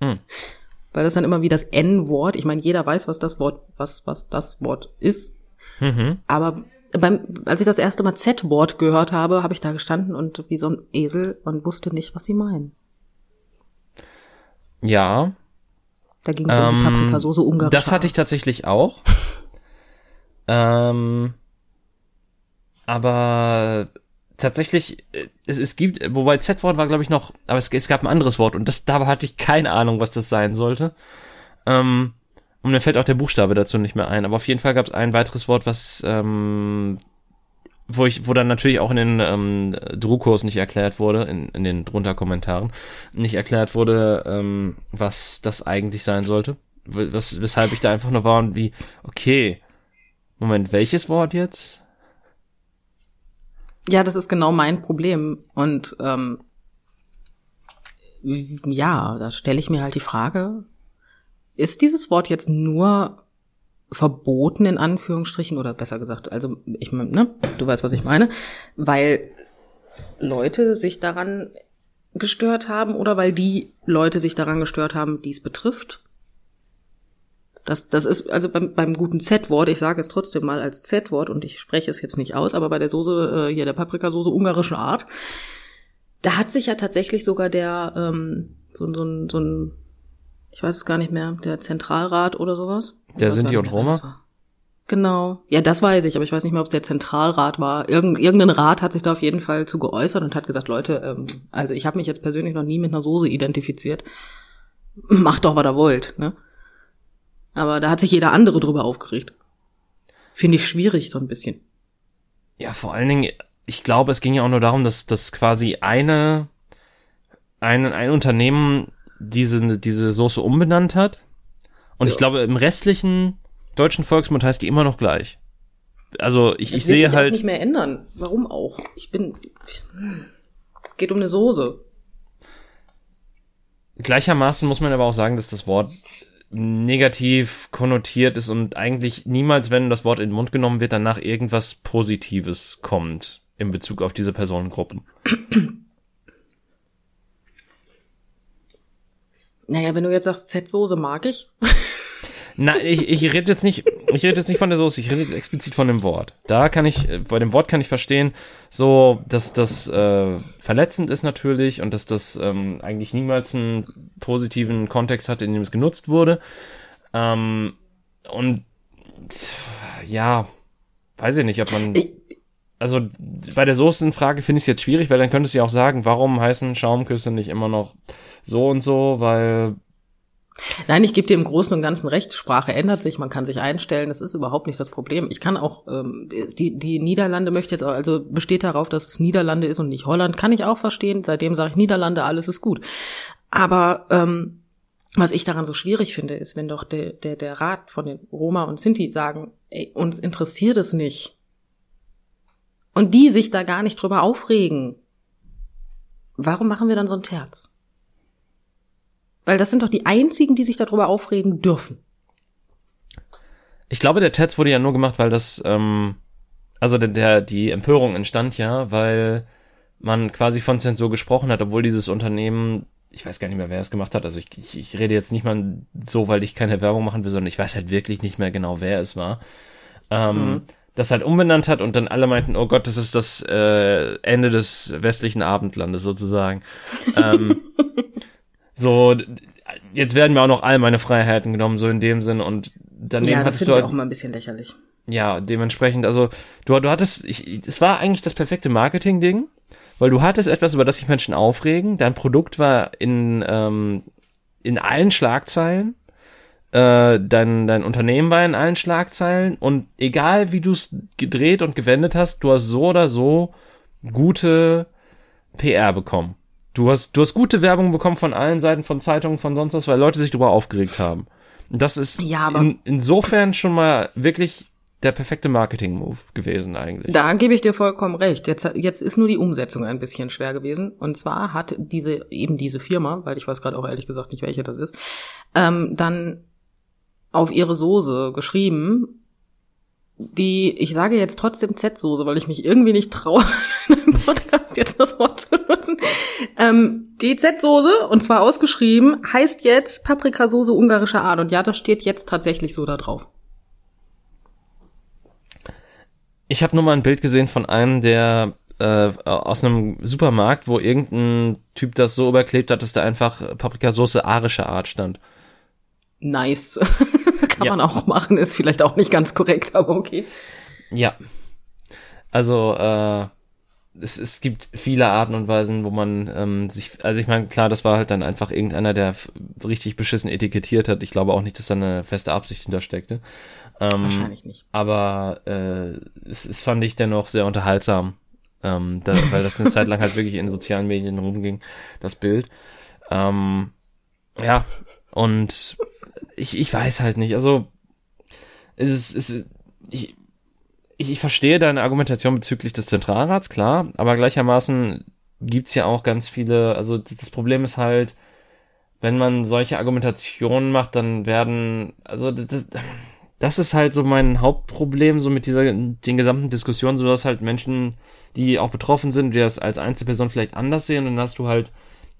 Hm. Weil das dann immer wie das N-Wort. Ich meine, jeder weiß, was das Wort, was, was das Wort ist. Mhm. Aber beim, als ich das erste Mal Z-Wort gehört habe, habe ich da gestanden und wie so ein Esel und wusste nicht, was sie meinen. Ja, Da ging es um Ähm, die Paprikasauce ungarisch. das hatte ich tatsächlich auch. ähm, aber tatsächlich, äh, es, es gibt, wobei Z-Wort war, glaube ich, noch, aber es, es gab ein anderes Wort und das, da hatte ich keine Ahnung, was das sein sollte. Ähm, und mir fällt auch der Buchstabe dazu nicht mehr ein. Aber auf jeden Fall gab es ein weiteres Wort, was, ähm, wo ich, wo dann natürlich auch in den ähm, Druckkurs nicht erklärt wurde, in, in den drunter Kommentaren, nicht erklärt wurde, ähm, was das eigentlich sein sollte. Was, weshalb ich da einfach nur war und wie, okay, Moment, welches Wort jetzt? Ja, das ist genau mein Problem. Und ähm, ja, da stelle ich mir halt die Frage, ist dieses Wort jetzt nur verboten in Anführungsstrichen oder besser gesagt, also ich meine, ne, du weißt, was ich meine, weil Leute sich daran gestört haben oder weil die Leute sich daran gestört haben, die es betrifft. Das, das ist also beim, beim guten Z-Wort, ich sage es trotzdem mal als Z-Wort und ich spreche es jetzt nicht aus, aber bei der Soße, äh, hier der Paprikasauce ungarischen Art, da hat sich ja tatsächlich sogar der, ähm, so, so, ein- so ein, ich weiß es gar nicht mehr, der Zentralrat oder sowas. Der Sinti und Roma? Genau. Ja, das weiß ich, aber ich weiß nicht mehr, ob es der Zentralrat war. Irgend, irgendein Rat hat sich da auf jeden Fall zu geäußert und hat gesagt, Leute, ähm, also ich habe mich jetzt persönlich noch nie mit einer Soße identifiziert. Macht doch, was ihr wollt, ne? Aber da hat sich jeder andere drüber aufgeregt. Finde ich schwierig, so ein bisschen. Ja, vor allen Dingen, ich glaube, es ging ja auch nur darum, dass, dass quasi eine, ein, ein Unternehmen diese, diese Soße umbenannt hat. Und ja. ich glaube, im restlichen deutschen Volksmund heißt die immer noch gleich. Also ich, ich sehe halt. nicht mehr ändern. Warum auch? Ich bin. Geht um eine Soße. Gleichermaßen muss man aber auch sagen, dass das Wort negativ konnotiert ist und eigentlich niemals, wenn das Wort in den Mund genommen wird, danach irgendwas Positives kommt in Bezug auf diese Personengruppen. Naja, wenn du jetzt sagst, Z-Soße mag ich. Nein, ich, ich rede jetzt nicht, ich rede jetzt nicht von der Soße, ich rede explizit von dem Wort. Da kann ich, bei dem Wort kann ich verstehen, so, dass das äh, verletzend ist natürlich und dass das ähm, eigentlich niemals einen positiven Kontext hatte, in dem es genutzt wurde. Ähm, und ja, weiß ich nicht, ob man. Also bei der Soßenfrage finde ich es jetzt schwierig, weil dann könntest du ja auch sagen, warum heißen Schaumküsse nicht immer noch so und so, weil Nein, ich gebe dir im Großen und Ganzen recht. Sprache ändert sich, man kann sich einstellen. Das ist überhaupt nicht das Problem. Ich kann auch ähm, die die Niederlande möchte jetzt auch, also besteht darauf, dass es Niederlande ist und nicht Holland, kann ich auch verstehen. Seitdem sage ich Niederlande, alles ist gut. Aber ähm, was ich daran so schwierig finde, ist, wenn doch der der der Rat von den Roma und Sinti sagen, ey, uns interessiert es nicht. Und die sich da gar nicht drüber aufregen. Warum machen wir dann so ein Terz? Weil das sind doch die einzigen, die sich darüber aufregen dürfen. Ich glaube, der Tetz wurde ja nur gemacht, weil das, ähm, also der, der, die Empörung entstand ja, weil man quasi von Zensur gesprochen hat, obwohl dieses Unternehmen, ich weiß gar nicht mehr, wer es gemacht hat, also ich, ich, ich rede jetzt nicht mal so, weil ich keine Werbung machen will, sondern ich weiß halt wirklich nicht mehr genau, wer es war. Ähm, mhm. Das halt umbenannt hat und dann alle meinten, oh Gott, das ist das äh, Ende des westlichen Abendlandes sozusagen. ähm, So, jetzt werden mir auch noch all meine Freiheiten genommen, so in dem Sinn. Und daneben ja, das hattest du halt, auch mal ein bisschen lächerlich. Ja, dementsprechend, also du, du hattest, ich, es war eigentlich das perfekte Marketing-Ding, weil du hattest etwas, über das sich Menschen aufregen. Dein Produkt war in, ähm, in allen Schlagzeilen. Äh, dein, dein Unternehmen war in allen Schlagzeilen und egal wie du es gedreht und gewendet hast, du hast so oder so gute PR bekommen. Du hast, du hast gute Werbung bekommen von allen Seiten von Zeitungen, von sonst was, weil Leute sich darüber aufgeregt haben. Und das ist ja, in, insofern schon mal wirklich der perfekte Marketing-Move gewesen eigentlich. Da gebe ich dir vollkommen recht. Jetzt, jetzt ist nur die Umsetzung ein bisschen schwer gewesen. Und zwar hat diese, eben diese Firma, weil ich weiß gerade auch ehrlich gesagt nicht, welche das ist, ähm, dann auf ihre Soße geschrieben, die, ich sage jetzt trotzdem Z-Soße, weil ich mich irgendwie nicht traue, in einem Podcast jetzt das Wort zu nutzen. Ähm, die Z-Soße, und zwar ausgeschrieben, heißt jetzt Paprikasoße ungarischer Art. Und ja, das steht jetzt tatsächlich so da drauf. Ich habe nur mal ein Bild gesehen von einem, der äh, aus einem Supermarkt, wo irgendein Typ das so überklebt hat, dass da einfach Paprikasoße arischer Art stand. Nice. Kann ja. man auch machen, ist vielleicht auch nicht ganz korrekt, aber okay. Ja. Also, äh, es, es gibt viele Arten und Weisen, wo man ähm, sich, also ich meine, klar, das war halt dann einfach irgendeiner, der richtig beschissen etikettiert hat. Ich glaube auch nicht, dass da eine feste Absicht hintersteckte. Ähm, Wahrscheinlich nicht. Aber äh, es, es fand ich dennoch sehr unterhaltsam, ähm, da, weil das eine Zeit lang halt wirklich in sozialen Medien rumging, das Bild. Ähm, ja, und ich, ich weiß halt nicht. Also, es ist, es ist ich, ich, ich verstehe deine Argumentation bezüglich des Zentralrats, klar, aber gleichermaßen gibt's ja auch ganz viele, also das Problem ist halt, wenn man solche Argumentationen macht, dann werden, also das, das ist halt so mein Hauptproblem, so mit dieser, den gesamten Diskussionen, so dass halt Menschen, die auch betroffen sind, die das als Einzelperson vielleicht anders sehen, und dann hast du halt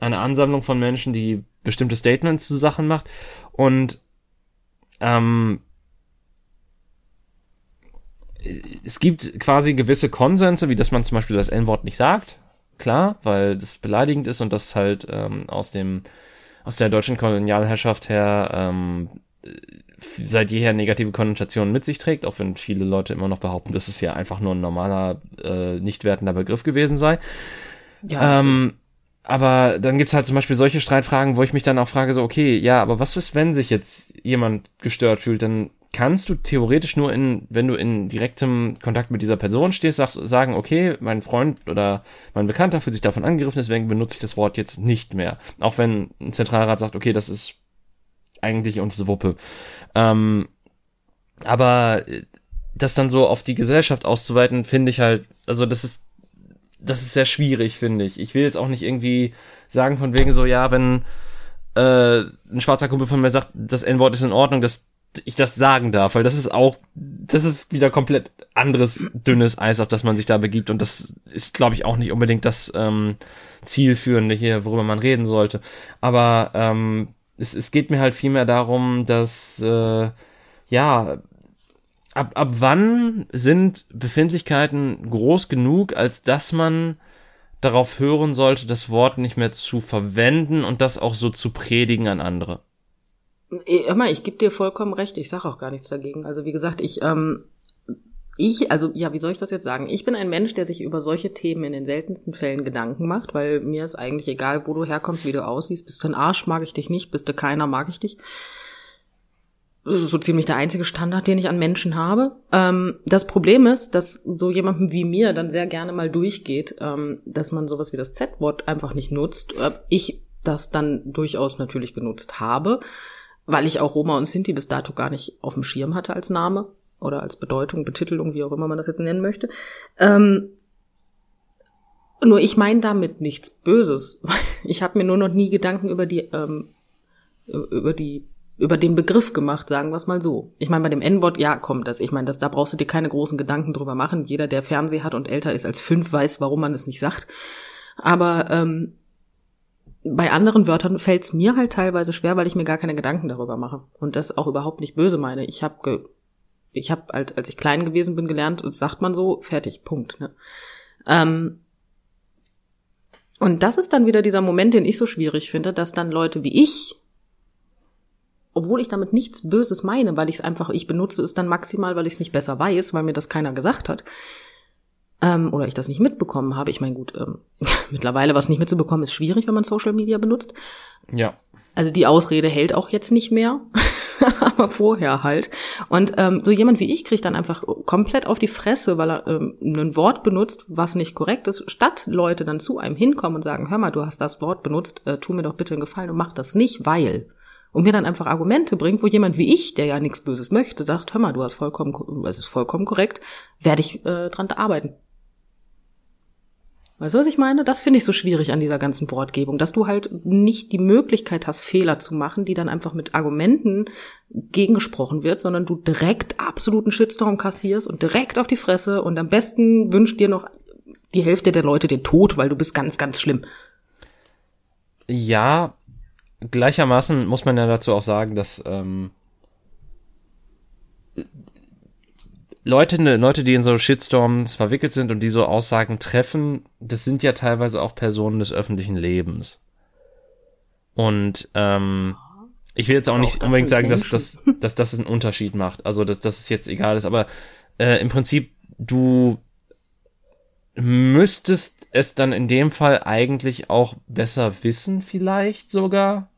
eine Ansammlung von Menschen, die bestimmte Statements zu Sachen macht und ähm, es gibt quasi gewisse Konsense, wie dass man zum Beispiel das N-Wort nicht sagt. Klar, weil das beleidigend ist und das halt ähm, aus dem aus der deutschen Kolonialherrschaft her ähm, seit jeher negative Konnotationen mit sich trägt, auch wenn viele Leute immer noch behaupten, dass es ja einfach nur ein normaler, äh, nicht wertender Begriff gewesen sei. Ja, ähm, aber dann gibt's halt zum Beispiel solche Streitfragen, wo ich mich dann auch frage, so, okay, ja, aber was ist, wenn sich jetzt jemand gestört fühlt, dann kannst du theoretisch nur in, wenn du in direktem Kontakt mit dieser Person stehst, sagst, sagen, okay, mein Freund oder mein Bekannter fühlt sich davon angegriffen, deswegen benutze ich das Wort jetzt nicht mehr. Auch wenn ein Zentralrat sagt, okay, das ist eigentlich unsere Wuppe. Ähm, aber das dann so auf die Gesellschaft auszuweiten, finde ich halt, also das ist, das ist sehr schwierig, finde ich. Ich will jetzt auch nicht irgendwie sagen von wegen so, ja, wenn äh, ein schwarzer Kumpel von mir sagt, das N-Wort ist in Ordnung, dass ich das sagen darf, weil das ist auch, das ist wieder komplett anderes dünnes Eis, auf das man sich da begibt und das ist, glaube ich, auch nicht unbedingt das ähm, zielführende hier, worüber man reden sollte. Aber ähm, es, es geht mir halt vielmehr darum, dass äh, ja ab, ab wann sind Befindlichkeiten groß genug, als dass man darauf hören sollte, das Wort nicht mehr zu verwenden und das auch so zu predigen an andere. Hör mal, ich gebe dir vollkommen recht, ich sage auch gar nichts dagegen. Also wie gesagt, ich, ähm, ich, also ja, wie soll ich das jetzt sagen? Ich bin ein Mensch, der sich über solche Themen in den seltensten Fällen Gedanken macht, weil mir ist eigentlich egal, wo du herkommst, wie du aussiehst. Bist du ein Arsch, mag ich dich nicht. Bist du keiner, mag ich dich. Das ist so ziemlich der einzige Standard, den ich an Menschen habe. Ähm, das Problem ist, dass so jemandem wie mir dann sehr gerne mal durchgeht, ähm, dass man sowas wie das Z-Wort einfach nicht nutzt. Ich das dann durchaus natürlich genutzt habe weil ich auch Roma und Sinti bis dato gar nicht auf dem Schirm hatte als Name oder als Bedeutung, Betitelung, wie auch immer man das jetzt nennen möchte. Ähm, nur ich meine damit nichts Böses. Ich habe mir nur noch nie Gedanken über die ähm, über die über den Begriff gemacht, sagen wir es mal so. Ich meine, bei dem N-Wort, ja, kommt das. Ich meine, das, da brauchst du dir keine großen Gedanken drüber machen. Jeder, der Fernseh hat und älter ist als fünf, weiß, warum man es nicht sagt. Aber ähm, bei anderen Wörtern fällt es mir halt teilweise schwer, weil ich mir gar keine Gedanken darüber mache und das auch überhaupt nicht böse meine. Ich habe ich habe halt, als ich klein gewesen bin, gelernt, sagt man so, fertig, Punkt. Ne? Ähm, und das ist dann wieder dieser Moment, den ich so schwierig finde, dass dann Leute wie ich, obwohl ich damit nichts Böses meine, weil ich es einfach, ich benutze es dann maximal, weil ich es nicht besser weiß, weil mir das keiner gesagt hat, ähm, oder ich das nicht mitbekommen habe. Ich meine, gut, ähm, mittlerweile was nicht mitzubekommen ist schwierig, wenn man Social Media benutzt. Ja. Also die Ausrede hält auch jetzt nicht mehr, aber vorher halt. Und ähm, so jemand wie ich kriegt dann einfach komplett auf die Fresse, weil er ähm, ein Wort benutzt, was nicht korrekt ist, statt Leute dann zu einem hinkommen und sagen, hör mal, du hast das Wort benutzt, äh, tu mir doch bitte einen Gefallen und mach das nicht, weil und mir dann einfach Argumente bringt, wo jemand wie ich, der ja nichts Böses möchte, sagt, hör mal, du hast vollkommen, es ist vollkommen korrekt, werde ich äh, dran arbeiten. Weißt du, was ich meine? Das finde ich so schwierig an dieser ganzen Wortgebung, dass du halt nicht die Möglichkeit hast, Fehler zu machen, die dann einfach mit Argumenten gegengesprochen wird, sondern du direkt absoluten Shitstorm kassierst und direkt auf die Fresse und am besten wünscht dir noch die Hälfte der Leute den Tod, weil du bist ganz, ganz schlimm. Ja, gleichermaßen muss man ja dazu auch sagen, dass ähm, Leute, Leute, die in so Shitstorms verwickelt sind und die so Aussagen treffen, das sind ja teilweise auch Personen des öffentlichen Lebens. Und ähm, ich will jetzt auch nicht unbedingt sagen, dass, dass, dass das einen Unterschied macht. Also, dass, dass es jetzt egal ist. Aber äh, im Prinzip, du müsstest es dann in dem Fall eigentlich auch besser wissen, vielleicht sogar.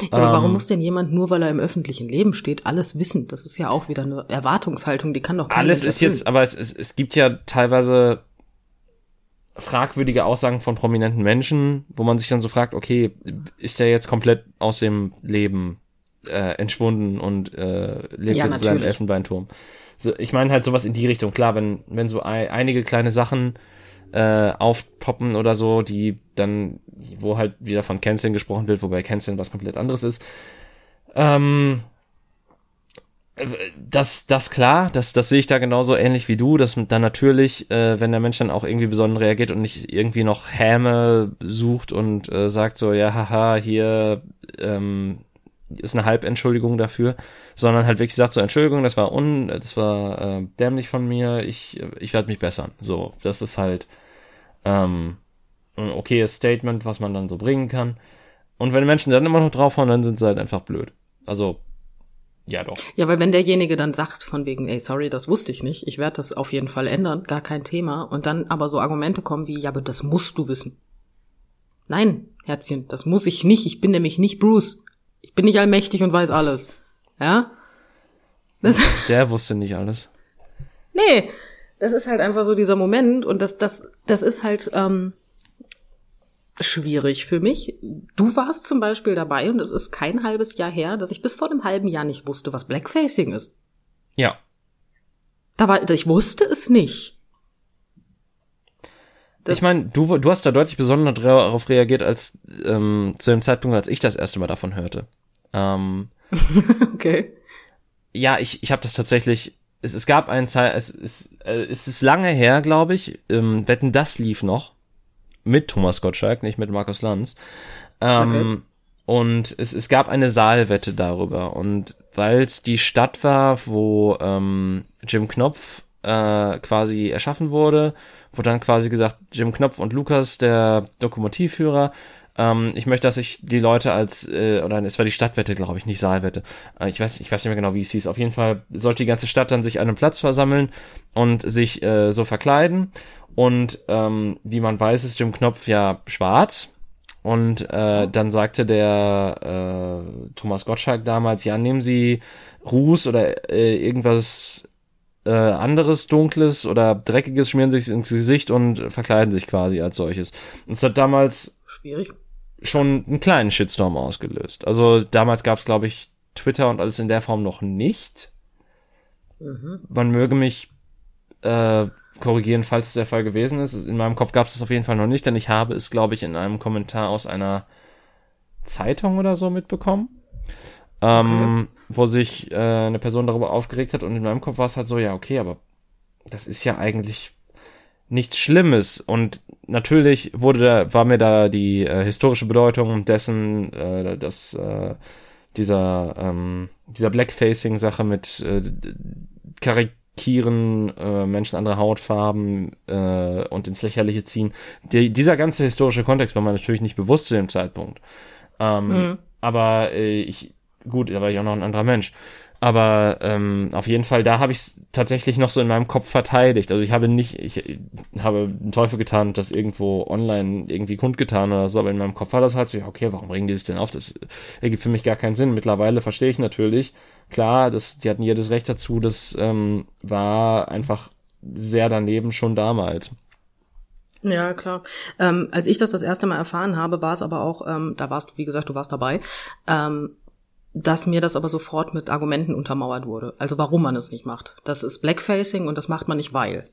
Ja, aber warum ähm, muss denn jemand nur, weil er im öffentlichen Leben steht, alles wissen? Das ist ja auch wieder eine Erwartungshaltung, die kann doch keiner Alles ist jetzt, aber es, es, es gibt ja teilweise fragwürdige Aussagen von prominenten Menschen, wo man sich dann so fragt, okay, ist der jetzt komplett aus dem Leben äh, entschwunden und äh, lebt ja, jetzt in seinem Elfenbeinturm? So, ich meine halt sowas in die Richtung. Klar, wenn, wenn so ein, einige kleine Sachen äh, aufpoppen oder so, die dann, wo halt wieder von Canceln gesprochen wird, wobei Canceln was komplett anderes ist. Ähm, das, das klar, das, das sehe ich da genauso ähnlich wie du, dass dann natürlich, äh, wenn der Mensch dann auch irgendwie besonders reagiert und nicht irgendwie noch Häme sucht und äh, sagt so, ja, haha, hier ähm, ist eine Halbentschuldigung dafür, sondern halt wirklich sagt so, Entschuldigung, das war un, das war äh, dämlich von mir, ich, ich werde mich bessern. So, das ist halt, ähm, ein okayes Statement, was man dann so bringen kann. Und wenn Menschen dann immer noch draufhauen, dann sind sie halt einfach blöd. Also, ja doch. Ja, weil wenn derjenige dann sagt von wegen, ey, sorry, das wusste ich nicht, ich werde das auf jeden Fall ändern, gar kein Thema, und dann aber so Argumente kommen wie, ja, aber das musst du wissen. Nein, Herzchen, das muss ich nicht, ich bin nämlich nicht Bruce. Ich bin nicht allmächtig und weiß alles. Ja? Das Der wusste nicht alles. Nee, das ist halt einfach so dieser Moment und das, das, das ist halt ähm, schwierig für mich. Du warst zum Beispiel dabei und es ist kein halbes Jahr her, dass ich bis vor einem halben Jahr nicht wusste, was Blackfacing ist. Ja. Da war, ich wusste es nicht. Das ich meine, du, du hast da deutlich besonders darauf reagiert als ähm, zu dem Zeitpunkt, als ich das erste Mal davon hörte. Ähm, okay. Ja, ich, ich habe das tatsächlich. Es, es gab einen Zeit, es, es, äh, es ist lange her, glaube ich. Ähm, Wetten, das lief noch mit Thomas Gottschalk, nicht mit Markus Lanz. Ähm, okay. Und es, es gab eine Saalwette darüber. Und weil es die Stadt war, wo ähm, Jim Knopf äh, quasi erschaffen wurde, wurde dann quasi gesagt, Jim Knopf und Lukas, der Lokomotivführer, ähm, ich möchte, dass sich die Leute als, äh, oder es war die Stadtwette, glaube ich, nicht Saalwette. Äh, ich weiß, ich weiß nicht mehr genau, wie es hieß. Auf jeden Fall sollte die ganze Stadt dann sich an einem Platz versammeln und sich äh, so verkleiden. Und ähm, wie man weiß, ist Jim Knopf ja schwarz. Und äh, dann sagte der äh, Thomas Gottschalk damals, ja, nehmen Sie Ruß oder äh, irgendwas äh, anderes Dunkles oder Dreckiges, schmieren sich ins Gesicht und verkleiden sich quasi als solches. Und es hat damals schwierig schon einen kleinen Shitstorm ausgelöst. Also damals gab es, glaube ich, Twitter und alles in der Form noch nicht. Mhm. Man möge mich äh, korrigieren, falls es der Fall gewesen ist. In meinem Kopf gab es das auf jeden Fall noch nicht, denn ich habe es, glaube ich, in einem Kommentar aus einer Zeitung oder so mitbekommen. Ähm, okay. Wo sich äh, eine Person darüber aufgeregt hat und in meinem Kopf war es halt so, ja, okay, aber das ist ja eigentlich nichts Schlimmes und natürlich wurde da, war mir da die äh, historische Bedeutung dessen, äh, dass äh, dieser, ähm, dieser Blackfacing-Sache mit äh, Karikieren äh, Menschen anderer Hautfarben äh, und ins Lächerliche ziehen. Die, dieser ganze historische Kontext war mir natürlich nicht bewusst zu dem Zeitpunkt. Ähm, mhm. Aber äh, ich, gut, da war ich auch noch ein anderer Mensch. Aber ähm, auf jeden Fall, da habe ich es tatsächlich noch so in meinem Kopf verteidigt. Also ich habe nicht, ich habe einen Teufel getan und das irgendwo online irgendwie kundgetan oder so, aber in meinem Kopf war das halt so, ja, okay, warum regen die sich denn auf? Das ergibt für mich gar keinen Sinn. Mittlerweile verstehe ich natürlich, klar, das, die hatten jedes Recht dazu, das ähm, war einfach sehr daneben schon damals. Ja, klar. Ähm, als ich das das erste Mal erfahren habe, war es aber auch, ähm, da warst du, wie gesagt, du warst dabei, ähm, dass mir das aber sofort mit Argumenten untermauert wurde. Also warum man es nicht macht. Das ist Blackfacing und das macht man nicht weil.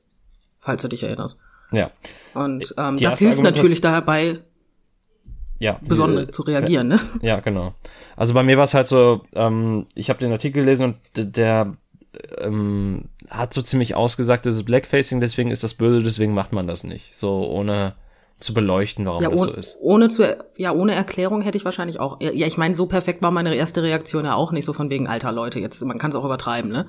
Falls du dich erinnerst. Ja. Und ähm, das hilft natürlich dabei, ja, besonders die, zu reagieren, ne? Ja, genau. Also bei mir war es halt so, ähm, ich habe den Artikel gelesen und der ähm, hat so ziemlich ausgesagt, das ist Blackfacing, deswegen ist das böse, deswegen macht man das nicht. So ohne zu beleuchten, warum ja, das oh, so ist. Ohne zu, ja, ohne Erklärung hätte ich wahrscheinlich auch. Ja, ich meine, so perfekt war meine erste Reaktion ja auch nicht so von wegen alter Leute. Jetzt, man kann es auch übertreiben, ne?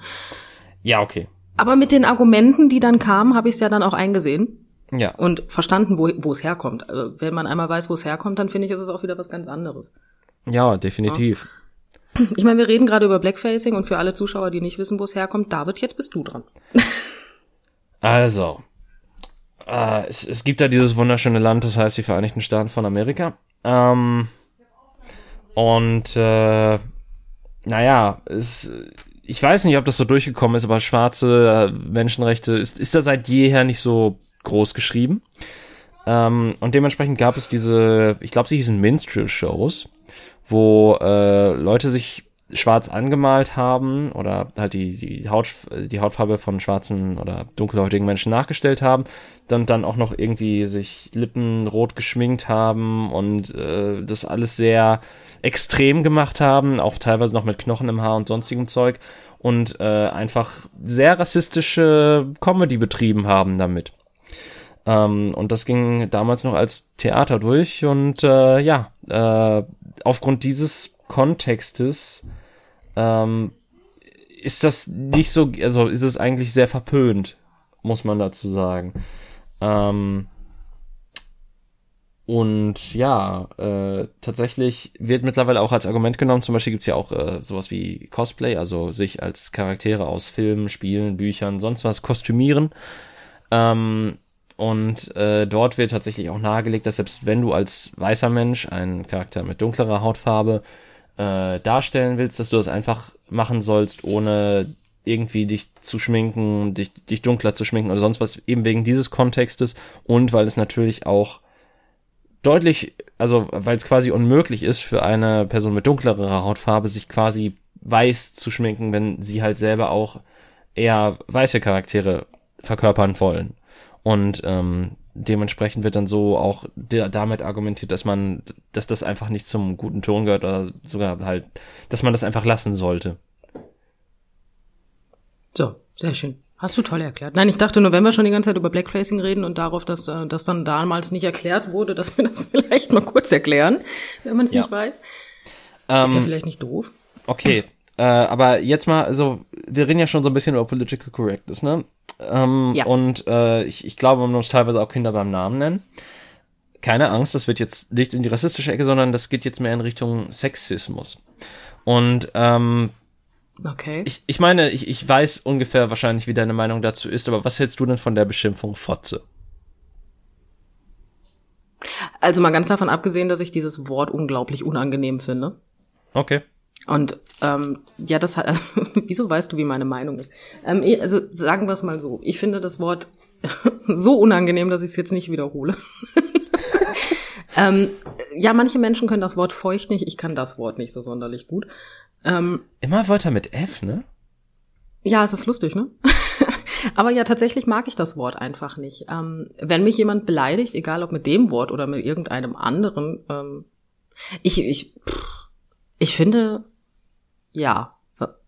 Ja, okay. Aber mit den Argumenten, die dann kamen, habe ich es ja dann auch eingesehen. Ja. Und verstanden, wo, wo es herkommt. Also, wenn man einmal weiß, wo es herkommt, dann finde ich, ist es auch wieder was ganz anderes. Ja, definitiv. Ja. Ich meine, wir reden gerade über Blackfacing und für alle Zuschauer, die nicht wissen, wo es herkommt, David, jetzt bist du dran. Also, äh, es, es gibt da dieses wunderschöne Land, das heißt die Vereinigten Staaten von Amerika. Ähm, und äh, naja, es, ich weiß nicht, ob das so durchgekommen ist, aber schwarze äh, Menschenrechte ist, ist da seit jeher nicht so groß geschrieben. Ähm, und dementsprechend gab es diese, ich glaube, sie hießen Minstrel-Shows, wo äh, Leute sich schwarz angemalt haben oder halt die, die, Haut, die Hautfarbe von schwarzen oder dunkelhäutigen Menschen nachgestellt haben, dann dann auch noch irgendwie sich Lippen rot geschminkt haben und äh, das alles sehr extrem gemacht haben, auch teilweise noch mit Knochen im Haar und sonstigem Zeug und äh, einfach sehr rassistische Comedy betrieben haben damit. Ähm, und das ging damals noch als Theater durch und äh, ja, äh, aufgrund dieses Kontextes ähm, ist das nicht so, also ist es eigentlich sehr verpönt, muss man dazu sagen. Ähm, und ja, äh, tatsächlich wird mittlerweile auch als Argument genommen, zum Beispiel gibt's ja auch äh, sowas wie Cosplay, also sich als Charaktere aus Filmen, Spielen, Büchern, sonst was kostümieren. Ähm, und äh, dort wird tatsächlich auch nahegelegt, dass selbst wenn du als weißer Mensch einen Charakter mit dunklerer Hautfarbe äh, darstellen willst, dass du das einfach machen sollst, ohne irgendwie dich zu schminken, dich, dich dunkler zu schminken oder sonst was, eben wegen dieses Kontextes und weil es natürlich auch deutlich, also weil es quasi unmöglich ist für eine Person mit dunklerer Hautfarbe, sich quasi weiß zu schminken, wenn sie halt selber auch eher weiße Charaktere verkörpern wollen. Und ähm, dementsprechend wird dann so auch der, damit argumentiert, dass man, dass das einfach nicht zum guten Ton gehört oder sogar halt, dass man das einfach lassen sollte. So, sehr schön. Hast du toll erklärt. Nein, ich dachte nur, wenn wir schon die ganze Zeit über Blackfacing reden und darauf, dass äh, das dann damals nicht erklärt wurde, dass wir das vielleicht mal kurz erklären, wenn man es ja. nicht weiß. Ähm, ist ja vielleicht nicht doof. Okay, äh, aber jetzt mal, also wir reden ja schon so ein bisschen über Political Correctness, ne? Ähm, ja. Und äh, ich, ich glaube, man muss teilweise auch Kinder beim Namen nennen. Keine Angst, das wird jetzt nicht in die rassistische Ecke, sondern das geht jetzt mehr in Richtung Sexismus. Und ähm, Okay. Ich, ich meine, ich, ich weiß ungefähr wahrscheinlich, wie deine Meinung dazu ist, aber was hältst du denn von der Beschimpfung Fotze? Also mal ganz davon abgesehen, dass ich dieses Wort unglaublich unangenehm finde. Okay. Und ähm, ja, das hat, also, wieso weißt du, wie meine Meinung ist? Ähm, eh, also sagen wir es mal so. Ich finde das Wort so unangenehm, dass ich es jetzt nicht wiederhole. ähm, ja, manche Menschen können das Wort feucht nicht, ich kann das Wort nicht so sonderlich gut. Ähm, Immer Wörter mit F, ne? Ja, es ist lustig, ne? Aber ja, tatsächlich mag ich das Wort einfach nicht. Ähm, wenn mich jemand beleidigt, egal ob mit dem Wort oder mit irgendeinem anderen, ähm, ich, ich, ich finde, ja,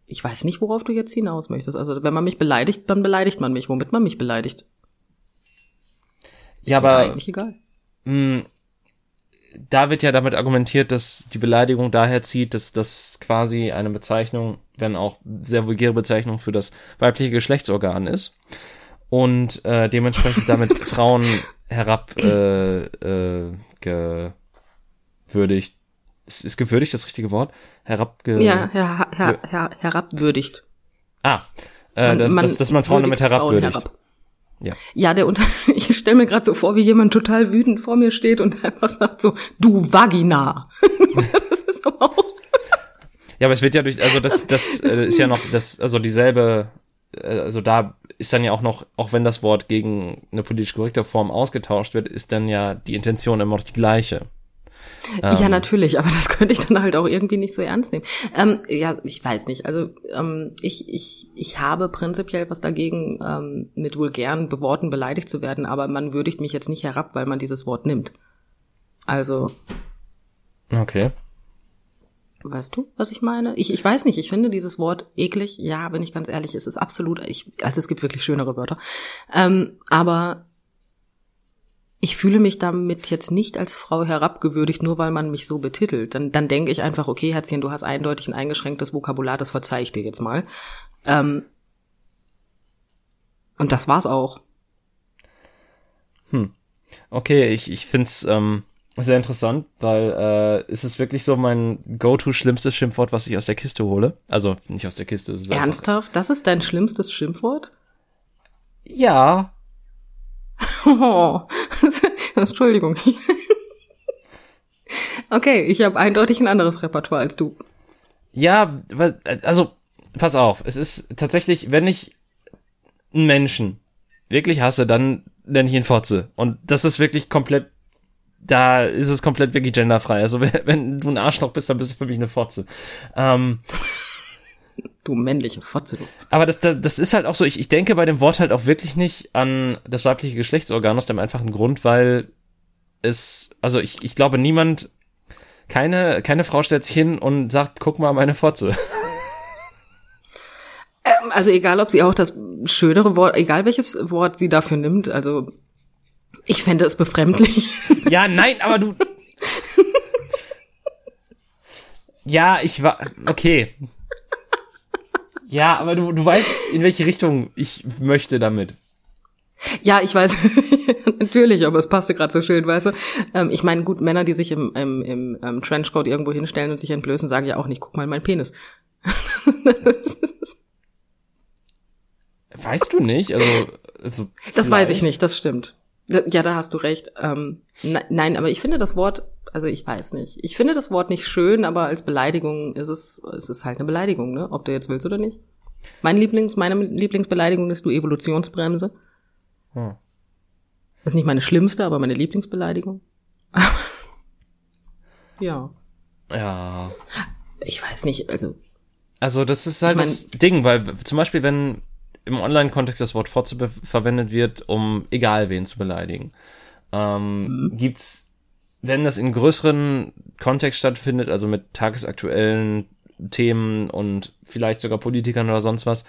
ich weiß nicht, worauf du jetzt hinaus möchtest. Also, wenn man mich beleidigt, dann beleidigt man mich, womit man mich beleidigt. Ist ja, aber eigentlich egal. Mh, hm, da wird ja damit argumentiert, dass die Beleidigung daher zieht, dass das quasi eine Bezeichnung, wenn auch sehr vulgäre Bezeichnung für das weibliche Geschlechtsorgan ist und äh, dementsprechend damit Frauen herab äh, äh, gewürdigt. Ist, ist gewürdigt das richtige Wort? Herabge ja, her, her, her, herabwürdigt. Ah, äh, man, dass, dass, dass man Frauen damit herabwürdigt. Herab. Ja. Ja, der unter ich stelle mir gerade so vor, wie jemand total wütend vor mir steht und einfach sagt so, du Vagina. das ist aber auch. Ja, aber es wird ja durch, also das, das äh, ist ja noch, das, also dieselbe, äh, also da ist dann ja auch noch, auch wenn das Wort gegen eine politisch korrekte Form ausgetauscht wird, ist dann ja die Intention immer noch die gleiche. Ähm, ja, natürlich, aber das könnte ich dann halt auch irgendwie nicht so ernst nehmen. Ähm, ja, ich weiß nicht. Also ähm, ich, ich, ich habe prinzipiell was dagegen, ähm, mit vulgären Worten beleidigt zu werden, aber man würdigt mich jetzt nicht herab, weil man dieses Wort nimmt. Also. Okay. Weißt du, was ich meine? Ich, ich weiß nicht, ich finde dieses Wort eklig. Ja, bin ich ganz ehrlich, es ist absolut, ich, also es gibt wirklich schönere Wörter. Ähm, aber ich fühle mich damit jetzt nicht als Frau herabgewürdigt, nur weil man mich so betitelt. Dann, dann denke ich einfach, okay, Herzchen, du hast eindeutig ein eingeschränktes Vokabular, das verzeih ich dir jetzt mal. Ähm, und das war's auch. Hm. Okay, ich, ich find's ähm, sehr interessant, weil äh, ist es wirklich so mein go-to schlimmstes Schimpfwort, was ich aus der Kiste hole? Also nicht aus der Kiste. Ernsthaft? Das ist dein schlimmstes Schimpfwort? Ja, Oh, Entschuldigung. okay, ich habe eindeutig ein anderes Repertoire als du. Ja, also pass auf, es ist tatsächlich, wenn ich einen Menschen wirklich hasse, dann nenne ich ihn Fotze. Und das ist wirklich komplett, da ist es komplett wirklich genderfrei. Also wenn, du ein Arschloch bist, dann bist du für mich eine Fotze. Ähm, Du männliche Fotze, du. Aber das, das, das ist halt auch so, ich, ich denke bei dem Wort halt auch wirklich nicht an das weibliche Geschlechtsorgan aus dem einfachen Grund, weil es, also ich, ich glaube niemand, keine, keine Frau stellt sich hin und sagt, guck mal meine Fotze. Ähm, also egal, ob sie auch das schönere Wort, egal welches Wort sie dafür nimmt, also ich fände es befremdlich. Ja, nein, aber du. ja, ich war. Okay. Ja, aber du, du weißt, in welche Richtung ich möchte damit. Ja, ich weiß, natürlich, aber es passte gerade so schön, weißt du. Ähm, ich meine, gut, Männer, die sich im, im, im, im Trenchcoat irgendwo hinstellen und sich entblößen, sagen ja auch nicht, guck mal mein Penis. weißt du nicht? Also, also das weiß ich nicht, das stimmt. Ja, da hast du recht. Ähm, ne, nein, aber ich finde das Wort, also ich weiß nicht. Ich finde das Wort nicht schön, aber als Beleidigung ist es, es ist halt eine Beleidigung, ne? Ob du jetzt willst oder nicht. Mein Lieblings, meine Lieblingsbeleidigung ist du Evolutionsbremse. Hm. Das ist nicht meine schlimmste, aber meine Lieblingsbeleidigung. ja. Ja. Ich weiß nicht, also. Also das ist halt ich mein, das Ding, weil zum Beispiel, wenn im Online-Kontext das Wort Fotze verwendet wird, um egal wen zu beleidigen. Ähm, mhm. Gibt's, wenn das in größeren Kontext stattfindet, also mit tagesaktuellen Themen und vielleicht sogar Politikern oder sonst was,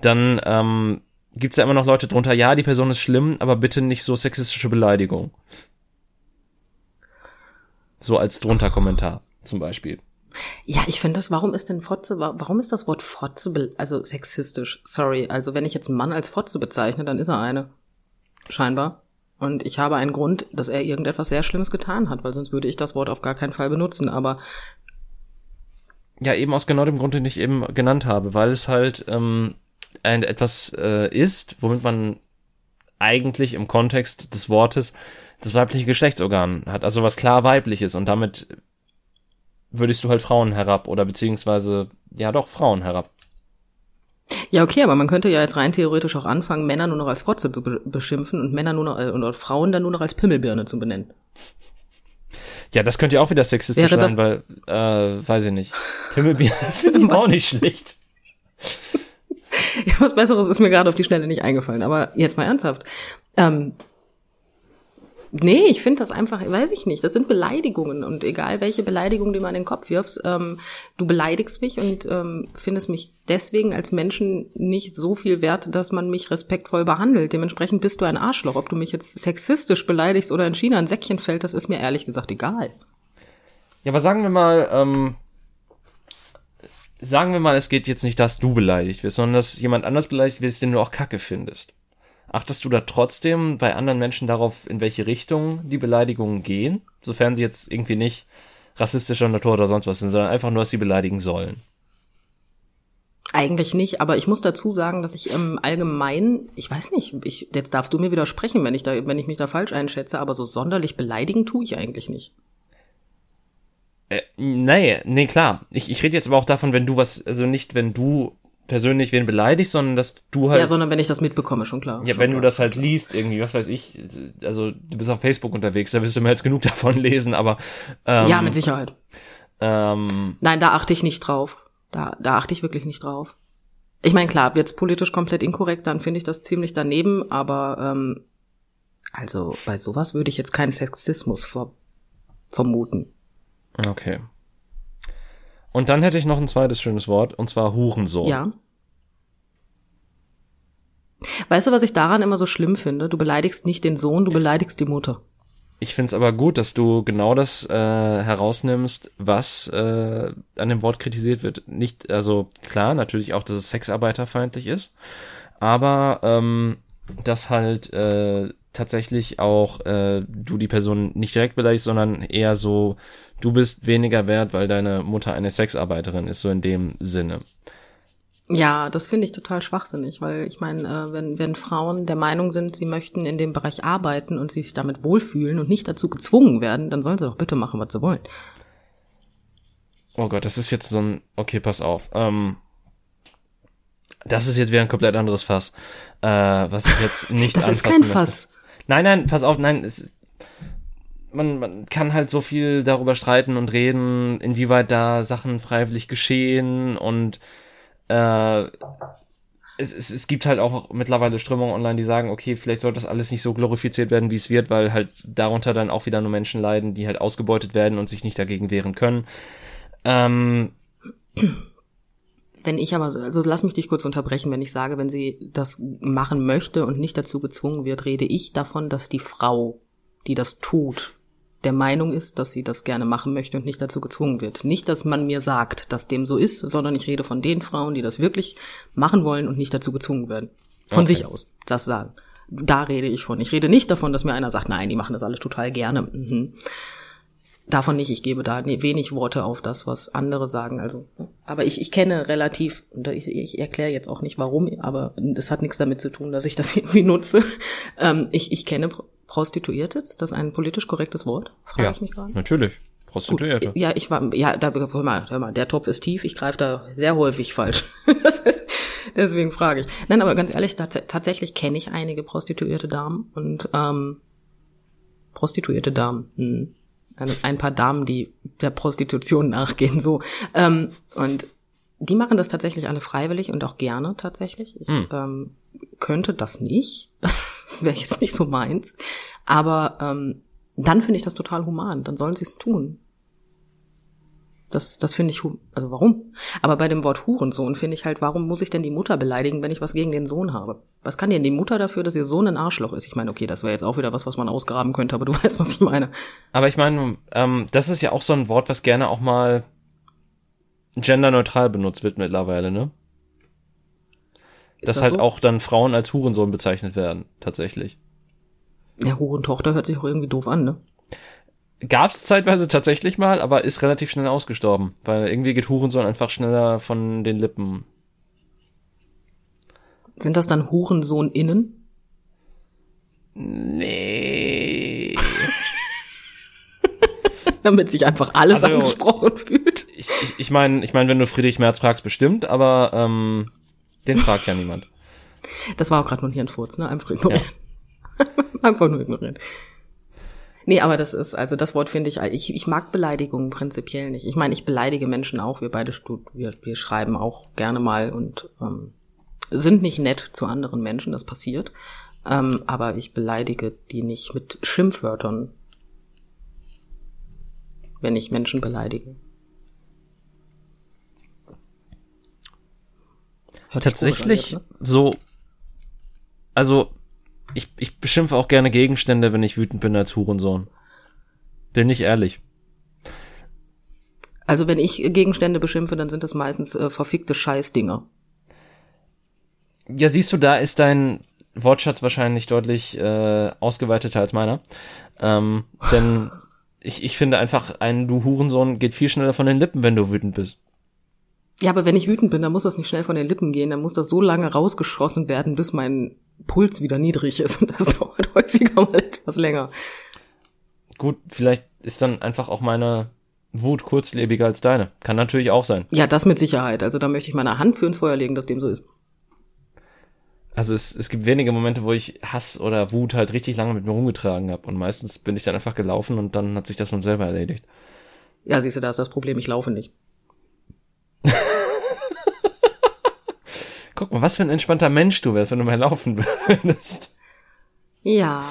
dann ähm, gibt's ja immer noch Leute drunter, ja, die Person ist schlimm, aber bitte nicht so sexistische Beleidigung. So als drunter Kommentar zum Beispiel. Ja, ich finde das, warum ist denn Fotze, warum ist das Wort Fotze, also sexistisch? Sorry, also wenn ich jetzt einen Mann als Fotze bezeichne, dann ist er eine. Scheinbar. Und ich habe einen Grund, dass er irgendetwas sehr Schlimmes getan hat, weil sonst würde ich das Wort auf gar keinen Fall benutzen, aber. Ja, eben aus genau dem Grund, den ich eben genannt habe, weil es halt ähm, ein, etwas äh, ist, womit man eigentlich im Kontext des Wortes das weibliche Geschlechtsorgan hat, also was klar weibliches und damit würdest du halt Frauen herab oder beziehungsweise, ja doch, Frauen herab. Ja, okay, aber man könnte ja jetzt rein theoretisch auch anfangen, Männer nur noch als Fotze zu be beschimpfen und Männer nur noch, äh, oder Frauen dann nur noch als Pimmelbirne zu benennen. Ja, das könnte ja auch wieder sexistisch Wäre sein, weil, äh, weiß ich nicht. Pimmelbirne finde ich auch nicht schlecht. ja, was Besseres ist mir gerade auf die Schnelle nicht eingefallen, aber jetzt mal ernsthaft. Ähm, Nee, ich finde das einfach, weiß ich nicht. Das sind Beleidigungen und egal welche Beleidigung du mal in den Kopf wirfst, ähm, du beleidigst mich und ähm, findest mich deswegen als Menschen nicht so viel wert, dass man mich respektvoll behandelt. Dementsprechend bist du ein Arschloch. Ob du mich jetzt sexistisch beleidigst oder in China ein Säckchen fällt, das ist mir ehrlich gesagt egal. Ja, aber sagen wir mal, ähm, sagen wir mal, es geht jetzt nicht, dass du beleidigt wirst, sondern dass jemand anders beleidigt wird, den du auch Kacke findest. Achtest du da trotzdem bei anderen Menschen darauf, in welche Richtung die Beleidigungen gehen, sofern sie jetzt irgendwie nicht rassistischer Natur oder sonst was sind, sondern einfach nur, dass sie beleidigen sollen? Eigentlich nicht, aber ich muss dazu sagen, dass ich im Allgemeinen, ich weiß nicht, ich, jetzt darfst du mir widersprechen, wenn ich da, wenn ich mich da falsch einschätze, aber so sonderlich beleidigen tue ich eigentlich nicht. Äh, nee, nee, klar. Ich, ich rede jetzt aber auch davon, wenn du was, also nicht, wenn du persönlich wen beleidigst, sondern dass du halt. Ja, sondern wenn ich das mitbekomme, schon klar. Ja, schon wenn klar. du das halt liest, irgendwie, was weiß ich, also du bist auf Facebook unterwegs, da wirst du mehr als genug davon lesen, aber. Ähm, ja, mit Sicherheit. Ähm, Nein, da achte ich nicht drauf. Da, da achte ich wirklich nicht drauf. Ich meine, klar, wird's politisch komplett inkorrekt, dann finde ich das ziemlich daneben, aber ähm, also bei sowas würde ich jetzt keinen Sexismus ver vermuten. Okay. Und dann hätte ich noch ein zweites schönes Wort, und zwar Hurensohn. Ja. Weißt du, was ich daran immer so schlimm finde? Du beleidigst nicht den Sohn, du beleidigst die Mutter. Ich find's aber gut, dass du genau das äh, herausnimmst, was äh, an dem Wort kritisiert wird. Nicht, also klar, natürlich auch, dass es sexarbeiterfeindlich ist, aber ähm, dass halt äh, tatsächlich auch äh, du die Person nicht direkt beleidigst, sondern eher so, du bist weniger wert, weil deine Mutter eine Sexarbeiterin ist, so in dem Sinne. Ja, das finde ich total schwachsinnig, weil ich meine, äh, wenn, wenn Frauen der Meinung sind, sie möchten in dem Bereich arbeiten und sich damit wohlfühlen und nicht dazu gezwungen werden, dann sollen sie doch bitte machen, was sie wollen. Oh Gott, das ist jetzt so ein, okay, pass auf. Ähm, das ist jetzt wieder ein komplett anderes Fass, äh, was ich jetzt nicht Das ist kein möchte. Fass. Nein, nein, pass auf, nein, es, man, man kann halt so viel darüber streiten und reden, inwieweit da Sachen freiwillig geschehen und äh, es, es, es gibt halt auch mittlerweile Strömungen online, die sagen, okay, vielleicht sollte das alles nicht so glorifiziert werden, wie es wird, weil halt darunter dann auch wieder nur Menschen leiden, die halt ausgebeutet werden und sich nicht dagegen wehren können. Ähm, wenn ich aber, also lass mich dich kurz unterbrechen, wenn ich sage, wenn sie das machen möchte und nicht dazu gezwungen wird, rede ich davon, dass die Frau, die das tut, der Meinung ist, dass sie das gerne machen möchte und nicht dazu gezwungen wird. Nicht, dass man mir sagt, dass dem so ist, sondern ich rede von den Frauen, die das wirklich machen wollen und nicht dazu gezwungen werden. Von okay. sich aus, das sagen. Da rede ich von. Ich rede nicht davon, dass mir einer sagt, nein, die machen das alles total gerne. Mhm. Davon nicht. Ich gebe da wenig Worte auf das, was andere sagen. Also, aber ich, ich kenne relativ, ich, ich erkläre jetzt auch nicht warum, aber das hat nichts damit zu tun, dass ich das irgendwie nutze. Ähm, ich, ich kenne Prostituierte. Ist das ein politisch korrektes Wort? Frage ja, ich mich gerade. Natürlich. Prostituierte. Gut, ja, ich war, ja, da, hör mal, hör mal, der Topf ist tief, ich greife da sehr häufig falsch. ist, deswegen frage ich. Nein, aber ganz ehrlich, tatsächlich kenne ich einige prostituierte Damen und ähm, prostituierte Damen. Hm. Ein, ein paar Damen, die der Prostitution nachgehen, so. Ähm, und die machen das tatsächlich alle freiwillig und auch gerne tatsächlich. Ich hm. ähm, könnte das nicht. das wäre jetzt nicht so meins. Aber ähm, dann finde ich das total human. Dann sollen sie es tun. Das, das finde ich, also warum? Aber bei dem Wort Hurensohn finde ich halt, warum muss ich denn die Mutter beleidigen, wenn ich was gegen den Sohn habe? Was kann denn die Mutter dafür, dass ihr Sohn ein Arschloch ist? Ich meine, okay, das wäre jetzt auch wieder was, was man ausgraben könnte, aber du weißt, was ich meine. Aber ich meine, ähm, das ist ja auch so ein Wort, was gerne auch mal genderneutral benutzt wird mittlerweile, ne? Dass das halt so? auch dann Frauen als Hurensohn bezeichnet werden, tatsächlich. Ja, Hurentochter hört sich auch irgendwie doof an, ne? Gab es zeitweise tatsächlich mal, aber ist relativ schnell ausgestorben, weil irgendwie geht Hurensohn einfach schneller von den Lippen. Sind das dann Hurensohn-Innen? Nee. Damit sich einfach alles also, angesprochen fühlt. Ich, ich, ich meine, ich mein, wenn du Friedrich Merz fragst, bestimmt, aber ähm, den fragt ja niemand. Das war auch gerade nur hier ein Furz, ne? Einfach ignorieren. Ja. einfach nur ignorieren. Nee, aber das ist, also das Wort finde ich, ich, ich mag Beleidigungen prinzipiell nicht. Ich meine, ich beleidige Menschen auch, wir beide, wir, wir schreiben auch gerne mal und ähm, sind nicht nett zu anderen Menschen, das passiert. Ähm, aber ich beleidige die nicht mit Schimpfwörtern, wenn ich Menschen beleidige. Tatsächlich jetzt, ne? so, also ich, ich beschimpfe auch gerne Gegenstände, wenn ich wütend bin als Hurensohn. Bin ich ehrlich. Also wenn ich Gegenstände beschimpfe, dann sind das meistens äh, verfickte Scheißdinger. Ja, siehst du, da ist dein Wortschatz wahrscheinlich deutlich äh, ausgeweiteter als meiner. Ähm, denn ich, ich finde einfach, ein Du Hurensohn geht viel schneller von den Lippen, wenn du wütend bist. Ja, aber wenn ich wütend bin, dann muss das nicht schnell von den Lippen gehen, dann muss das so lange rausgeschossen werden, bis mein Puls wieder niedrig ist und das dauert häufiger mal etwas länger. Gut, vielleicht ist dann einfach auch meine Wut kurzlebiger als deine. Kann natürlich auch sein. Ja, das mit Sicherheit. Also da möchte ich meine Hand für ins Feuer legen, dass dem so ist. Also es, es gibt wenige Momente, wo ich Hass oder Wut halt richtig lange mit mir rumgetragen habe. Und meistens bin ich dann einfach gelaufen und dann hat sich das von selber erledigt. Ja, siehst du, da ist das Problem, ich laufe nicht. Guck mal, was für ein entspannter Mensch du wärst, wenn du mal laufen würdest. Ja.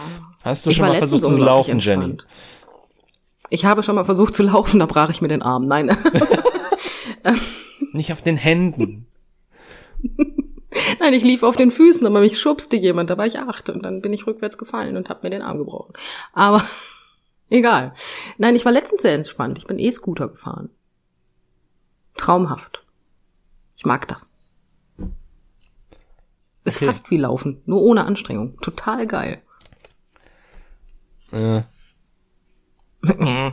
Hast du schon mal versucht zu laufen. Jenny? Ich habe schon mal versucht zu laufen, da brach ich mir den Arm. Nein. Nicht auf den Händen. Nein, ich lief auf den Füßen, aber mich schubste jemand, da war ich acht und dann bin ich rückwärts gefallen und habe mir den Arm gebrochen. Aber egal. Nein, ich war letztens sehr entspannt. Ich bin E-Scooter gefahren. Traumhaft. Ich mag das. Ist okay. fast wie Laufen, nur ohne Anstrengung. Total geil. Äh.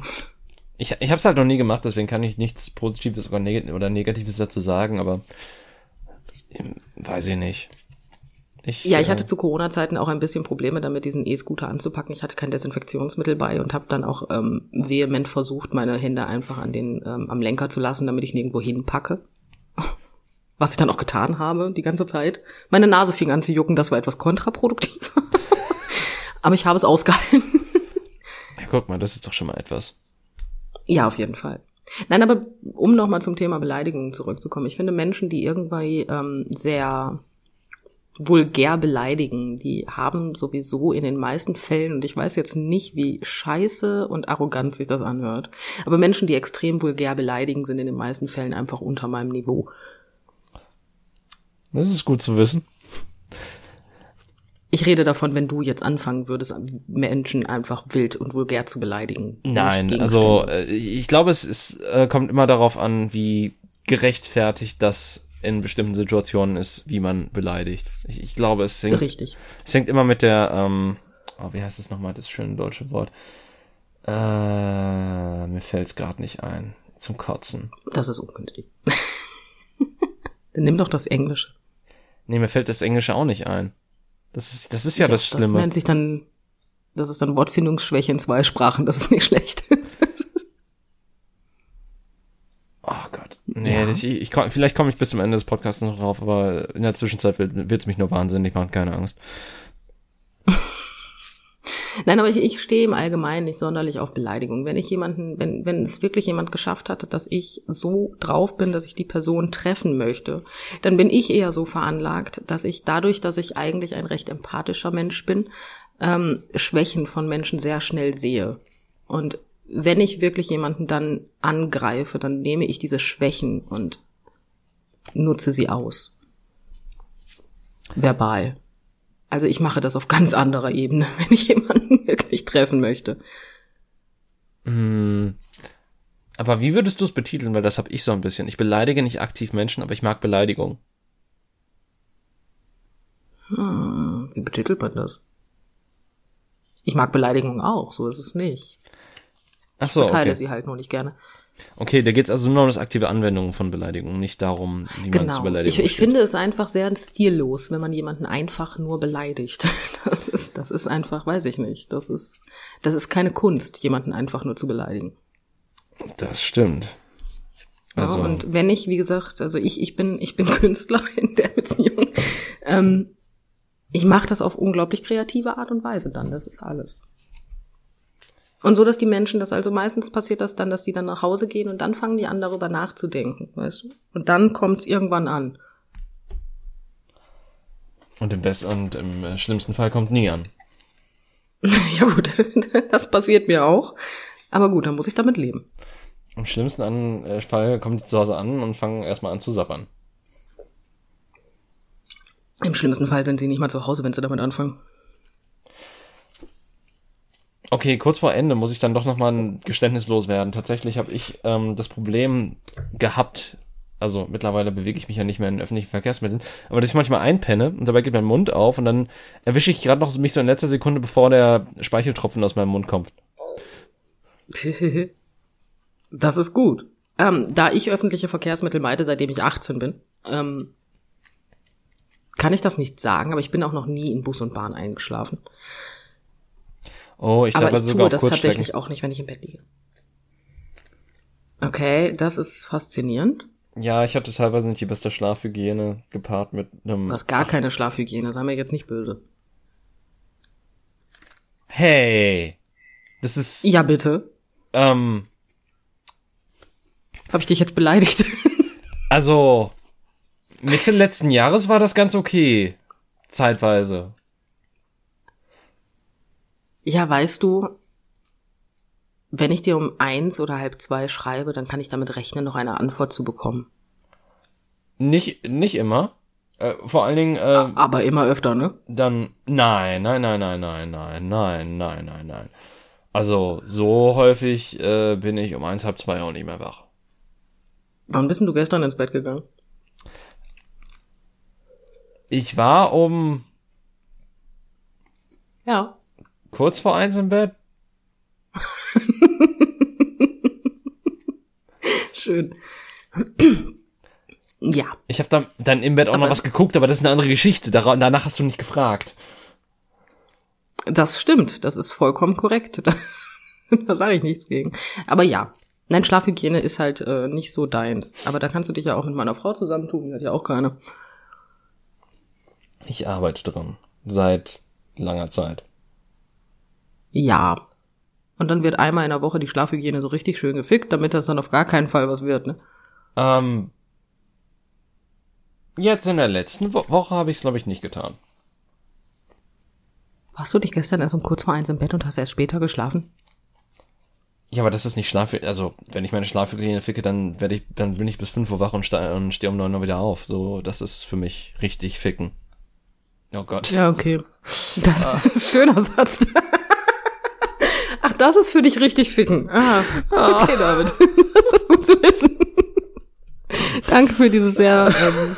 ich ich habe es halt noch nie gemacht, deswegen kann ich nichts Positives oder, Neg oder Negatives dazu sagen, aber ähm, weiß ich nicht. Ich, ja, ich hatte zu Corona-Zeiten auch ein bisschen Probleme damit, diesen E-Scooter anzupacken. Ich hatte kein Desinfektionsmittel bei und habe dann auch ähm, vehement versucht, meine Hände einfach an den ähm, am Lenker zu lassen, damit ich nirgendwo hinpacke was ich dann auch getan habe die ganze Zeit. Meine Nase fing an zu jucken, das war etwas kontraproduktiv. Aber ich habe es ausgehalten. Ja, guck mal, das ist doch schon mal etwas. Ja, auf jeden Fall. Nein, aber um nochmal zum Thema Beleidigungen zurückzukommen. Ich finde Menschen, die irgendwie ähm, sehr vulgär beleidigen, die haben sowieso in den meisten Fällen, und ich weiß jetzt nicht, wie scheiße und arrogant sich das anhört, aber Menschen, die extrem vulgär beleidigen, sind in den meisten Fällen einfach unter meinem Niveau. Das ist gut zu wissen. Ich rede davon, wenn du jetzt anfangen würdest, Menschen einfach wild und vulgär zu beleidigen. Nein, also äh, ich glaube, es ist, äh, kommt immer darauf an, wie gerechtfertigt das in bestimmten Situationen ist, wie man beleidigt. Ich, ich glaube, es hängt, Richtig. es hängt immer mit der, ähm, oh, wie heißt es nochmal, das schöne deutsche Wort? Äh, mir fällt es gerade nicht ein. Zum Kotzen. Das ist ungünstig. Dann nimm doch das Englische. Nee, mir fällt das Englische auch nicht ein. Das ist, das ist ja, das Das Schlimme. nennt sich dann, das ist dann Wortfindungsschwäche in zwei Sprachen. Das ist nicht schlecht. Oh Gott. Nee, Ja. ich, ich, komm- vielleicht komme ich bis zum Ende des Podcasts noch drauf, aber in der Zwischenzeit wird es mich nur wahnsinnig machen, keine Angst. Nein, aber ich, ich stehe im Allgemeinen nicht sonderlich auf Beleidigung. Wenn ich jemanden, wenn, wenn es wirklich jemand geschafft hat, dass ich so drauf bin, dass ich die Person treffen möchte, dann bin ich eher so veranlagt, dass ich dadurch, dass ich eigentlich ein recht empathischer Mensch bin, ähm, Schwächen von Menschen sehr schnell sehe. Und wenn ich wirklich jemanden dann angreife, dann nehme ich diese Schwächen und nutze sie aus. Verbal. Also ich mache das auf ganz anderer Ebene, wenn ich jemanden wirklich treffen möchte. Aber wie würdest du es betiteln? Weil das habe ich so ein bisschen. Ich beleidige nicht aktiv Menschen, aber ich mag Beleidigung. Wie betitelt man das? Ich mag Beleidigungen auch, so ist es nicht. Ach so, Teile okay. sie halt nur nicht gerne. Okay, da geht's also nur um das aktive Anwendung von Beleidigung, nicht darum, wie man zu Genau. beleidigen Ich, ich finde es einfach sehr stillos, wenn man jemanden einfach nur beleidigt. Das ist, das ist einfach, weiß ich nicht. Das ist, das ist keine Kunst, jemanden einfach nur zu beleidigen. Das stimmt. Ja, Also, und wenn ich, wie gesagt, also ich, ich bin, ich bin Künstler in der Beziehung. Ähm, ich mache das auf unglaublich kreative Art und Weise dann. Das ist alles. Und so, dass die Menschen das, also meistens passiert das dann, dass die dann nach Hause gehen und dann fangen die an, darüber nachzudenken, weißt du? Und dann kommt's irgendwann an. und im besten und im äh, schlimmsten Fall kommt's nie an. ja gut, das passiert mir auch. Aber gut, dann muss ich damit leben. Im schlimmsten äh, Fall kommen die zu Hause an und fangen erstmal an zu sappern. Im schlimmsten Fall sind sie nicht mal zu Hause, wenn sie damit anfangen. Okay, kurz vor Ende muss ich dann doch nochmal ein Geständnis loswerden. Tatsächlich habe ich ähm, das Problem gehabt, also mittlerweile bewege ich mich ja nicht mehr in öffentlichen Verkehrsmitteln, aber dass ich manchmal einpenne und dabei geht mein Mund auf und dann erwische ich gerade noch mich so in letzter Sekunde, bevor der Speicheltropfen aus meinem Mund kommt. Das ist gut. Ähm, da ich öffentliche Verkehrsmittel meide, seitdem ich 18 bin, ähm, kann ich das nicht sagen, aber ich bin auch noch nie in Bus und Bahn eingeschlafen. Oh, ich glaube ich sogar tue auf das tatsächlich auch nicht, wenn ich im Bett liege. Okay, das ist faszinierend. Ja, ich hatte teilweise nicht die beste Schlafhygiene gepaart mit einem. Du hast gar keine Schlafhygiene, sei mir jetzt nicht böse. Hey, das ist Ja, bitte. ähm, Habe ich dich jetzt beleidigt? also Mitte letzten Jahres war das ganz okay, zeitweise. Ja, weißt du, wenn ich dir um eins oder halb zwei schreibe, dann kann ich damit rechnen, noch eine Antwort zu bekommen. Nicht nicht immer. Äh, vor allen Dingen äh, Aber immer öfter, ne? dann nein, nein, nein, nein, nein, nein, nein, nein, nein, nein. Also so häufig äh, bin ich um eins halb zwei auch nicht mehr wach. Wann bist denn du gestern ins Bett gegangen? Ich war um Ja. Kurz vor eins im Bett. Schön. ja. Ich habe dann, dann im Bett auch noch Aber- was geguckt, aber das ist eine andere Geschichte. Dara- Danach hast du nicht gefragt. Das stimmt, das ist vollkommen korrekt. Da, da sage ich nichts gegen. Aber ja, nein, Schlafhygiene ist halt äh, nicht so deins. Aber da kannst du dich ja auch mit meiner Frau zusammentun, die hat ja auch keine. Ich arbeite dran. Seit langer Zeit. Ja. Und dann wird einmal in der Woche die Schlafhygiene so richtig schön gefickt, damit das dann auf gar keinen Fall was wird, ne? Ähm, jetzt in der letzten Wo Woche habe ich es, glaube ich, nicht getan. Warst du dich gestern erst um kurz vor eins im Bett und hast erst später geschlafen? Ja, aber das ist nicht Schlaf. Also, wenn ich meine Schlafhygiene ficke, dann werde ich, dann bin ich bis 5 Uhr wach und, ste und stehe um 9 Uhr wieder auf. So, das ist für mich richtig ficken. Oh Gott. Ja, okay. Das ist ein schöner Satz. Ach, das ist für dich richtig ficken. Ah, okay, David. Das ist gut zu wissen. Danke für dieses sehr ähm,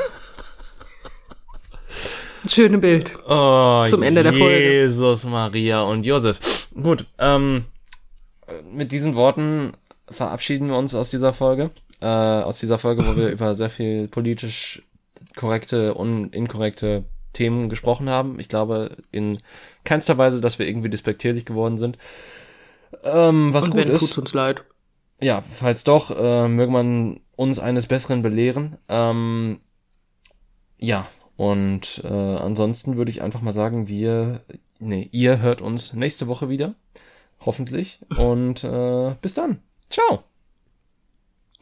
schöne Bild. Oh, Zum Ende der Folge. Jesus, Maria und Josef. Gut, ähm, mit diesen Worten verabschieden wir uns aus dieser Folge. Äh, aus dieser Folge, wo wir über sehr viel politisch korrekte und inkorrekte Themen gesprochen haben. Ich glaube in keinster Weise, dass wir irgendwie despektierlich geworden sind. Ähm, was Und gut wenn, ist. tut's uns leid. Ja, falls doch, äh, möge man uns eines Besseren belehren. Ähm, ja, und äh, ansonsten würde ich einfach mal sagen, wir, nee, ihr hört uns nächste Woche wieder. Hoffentlich. Und äh, bis dann. Ciao.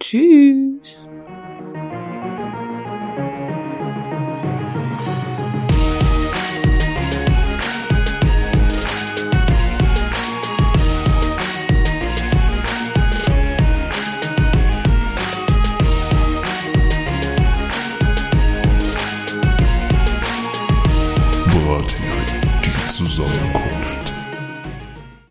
Tschüss.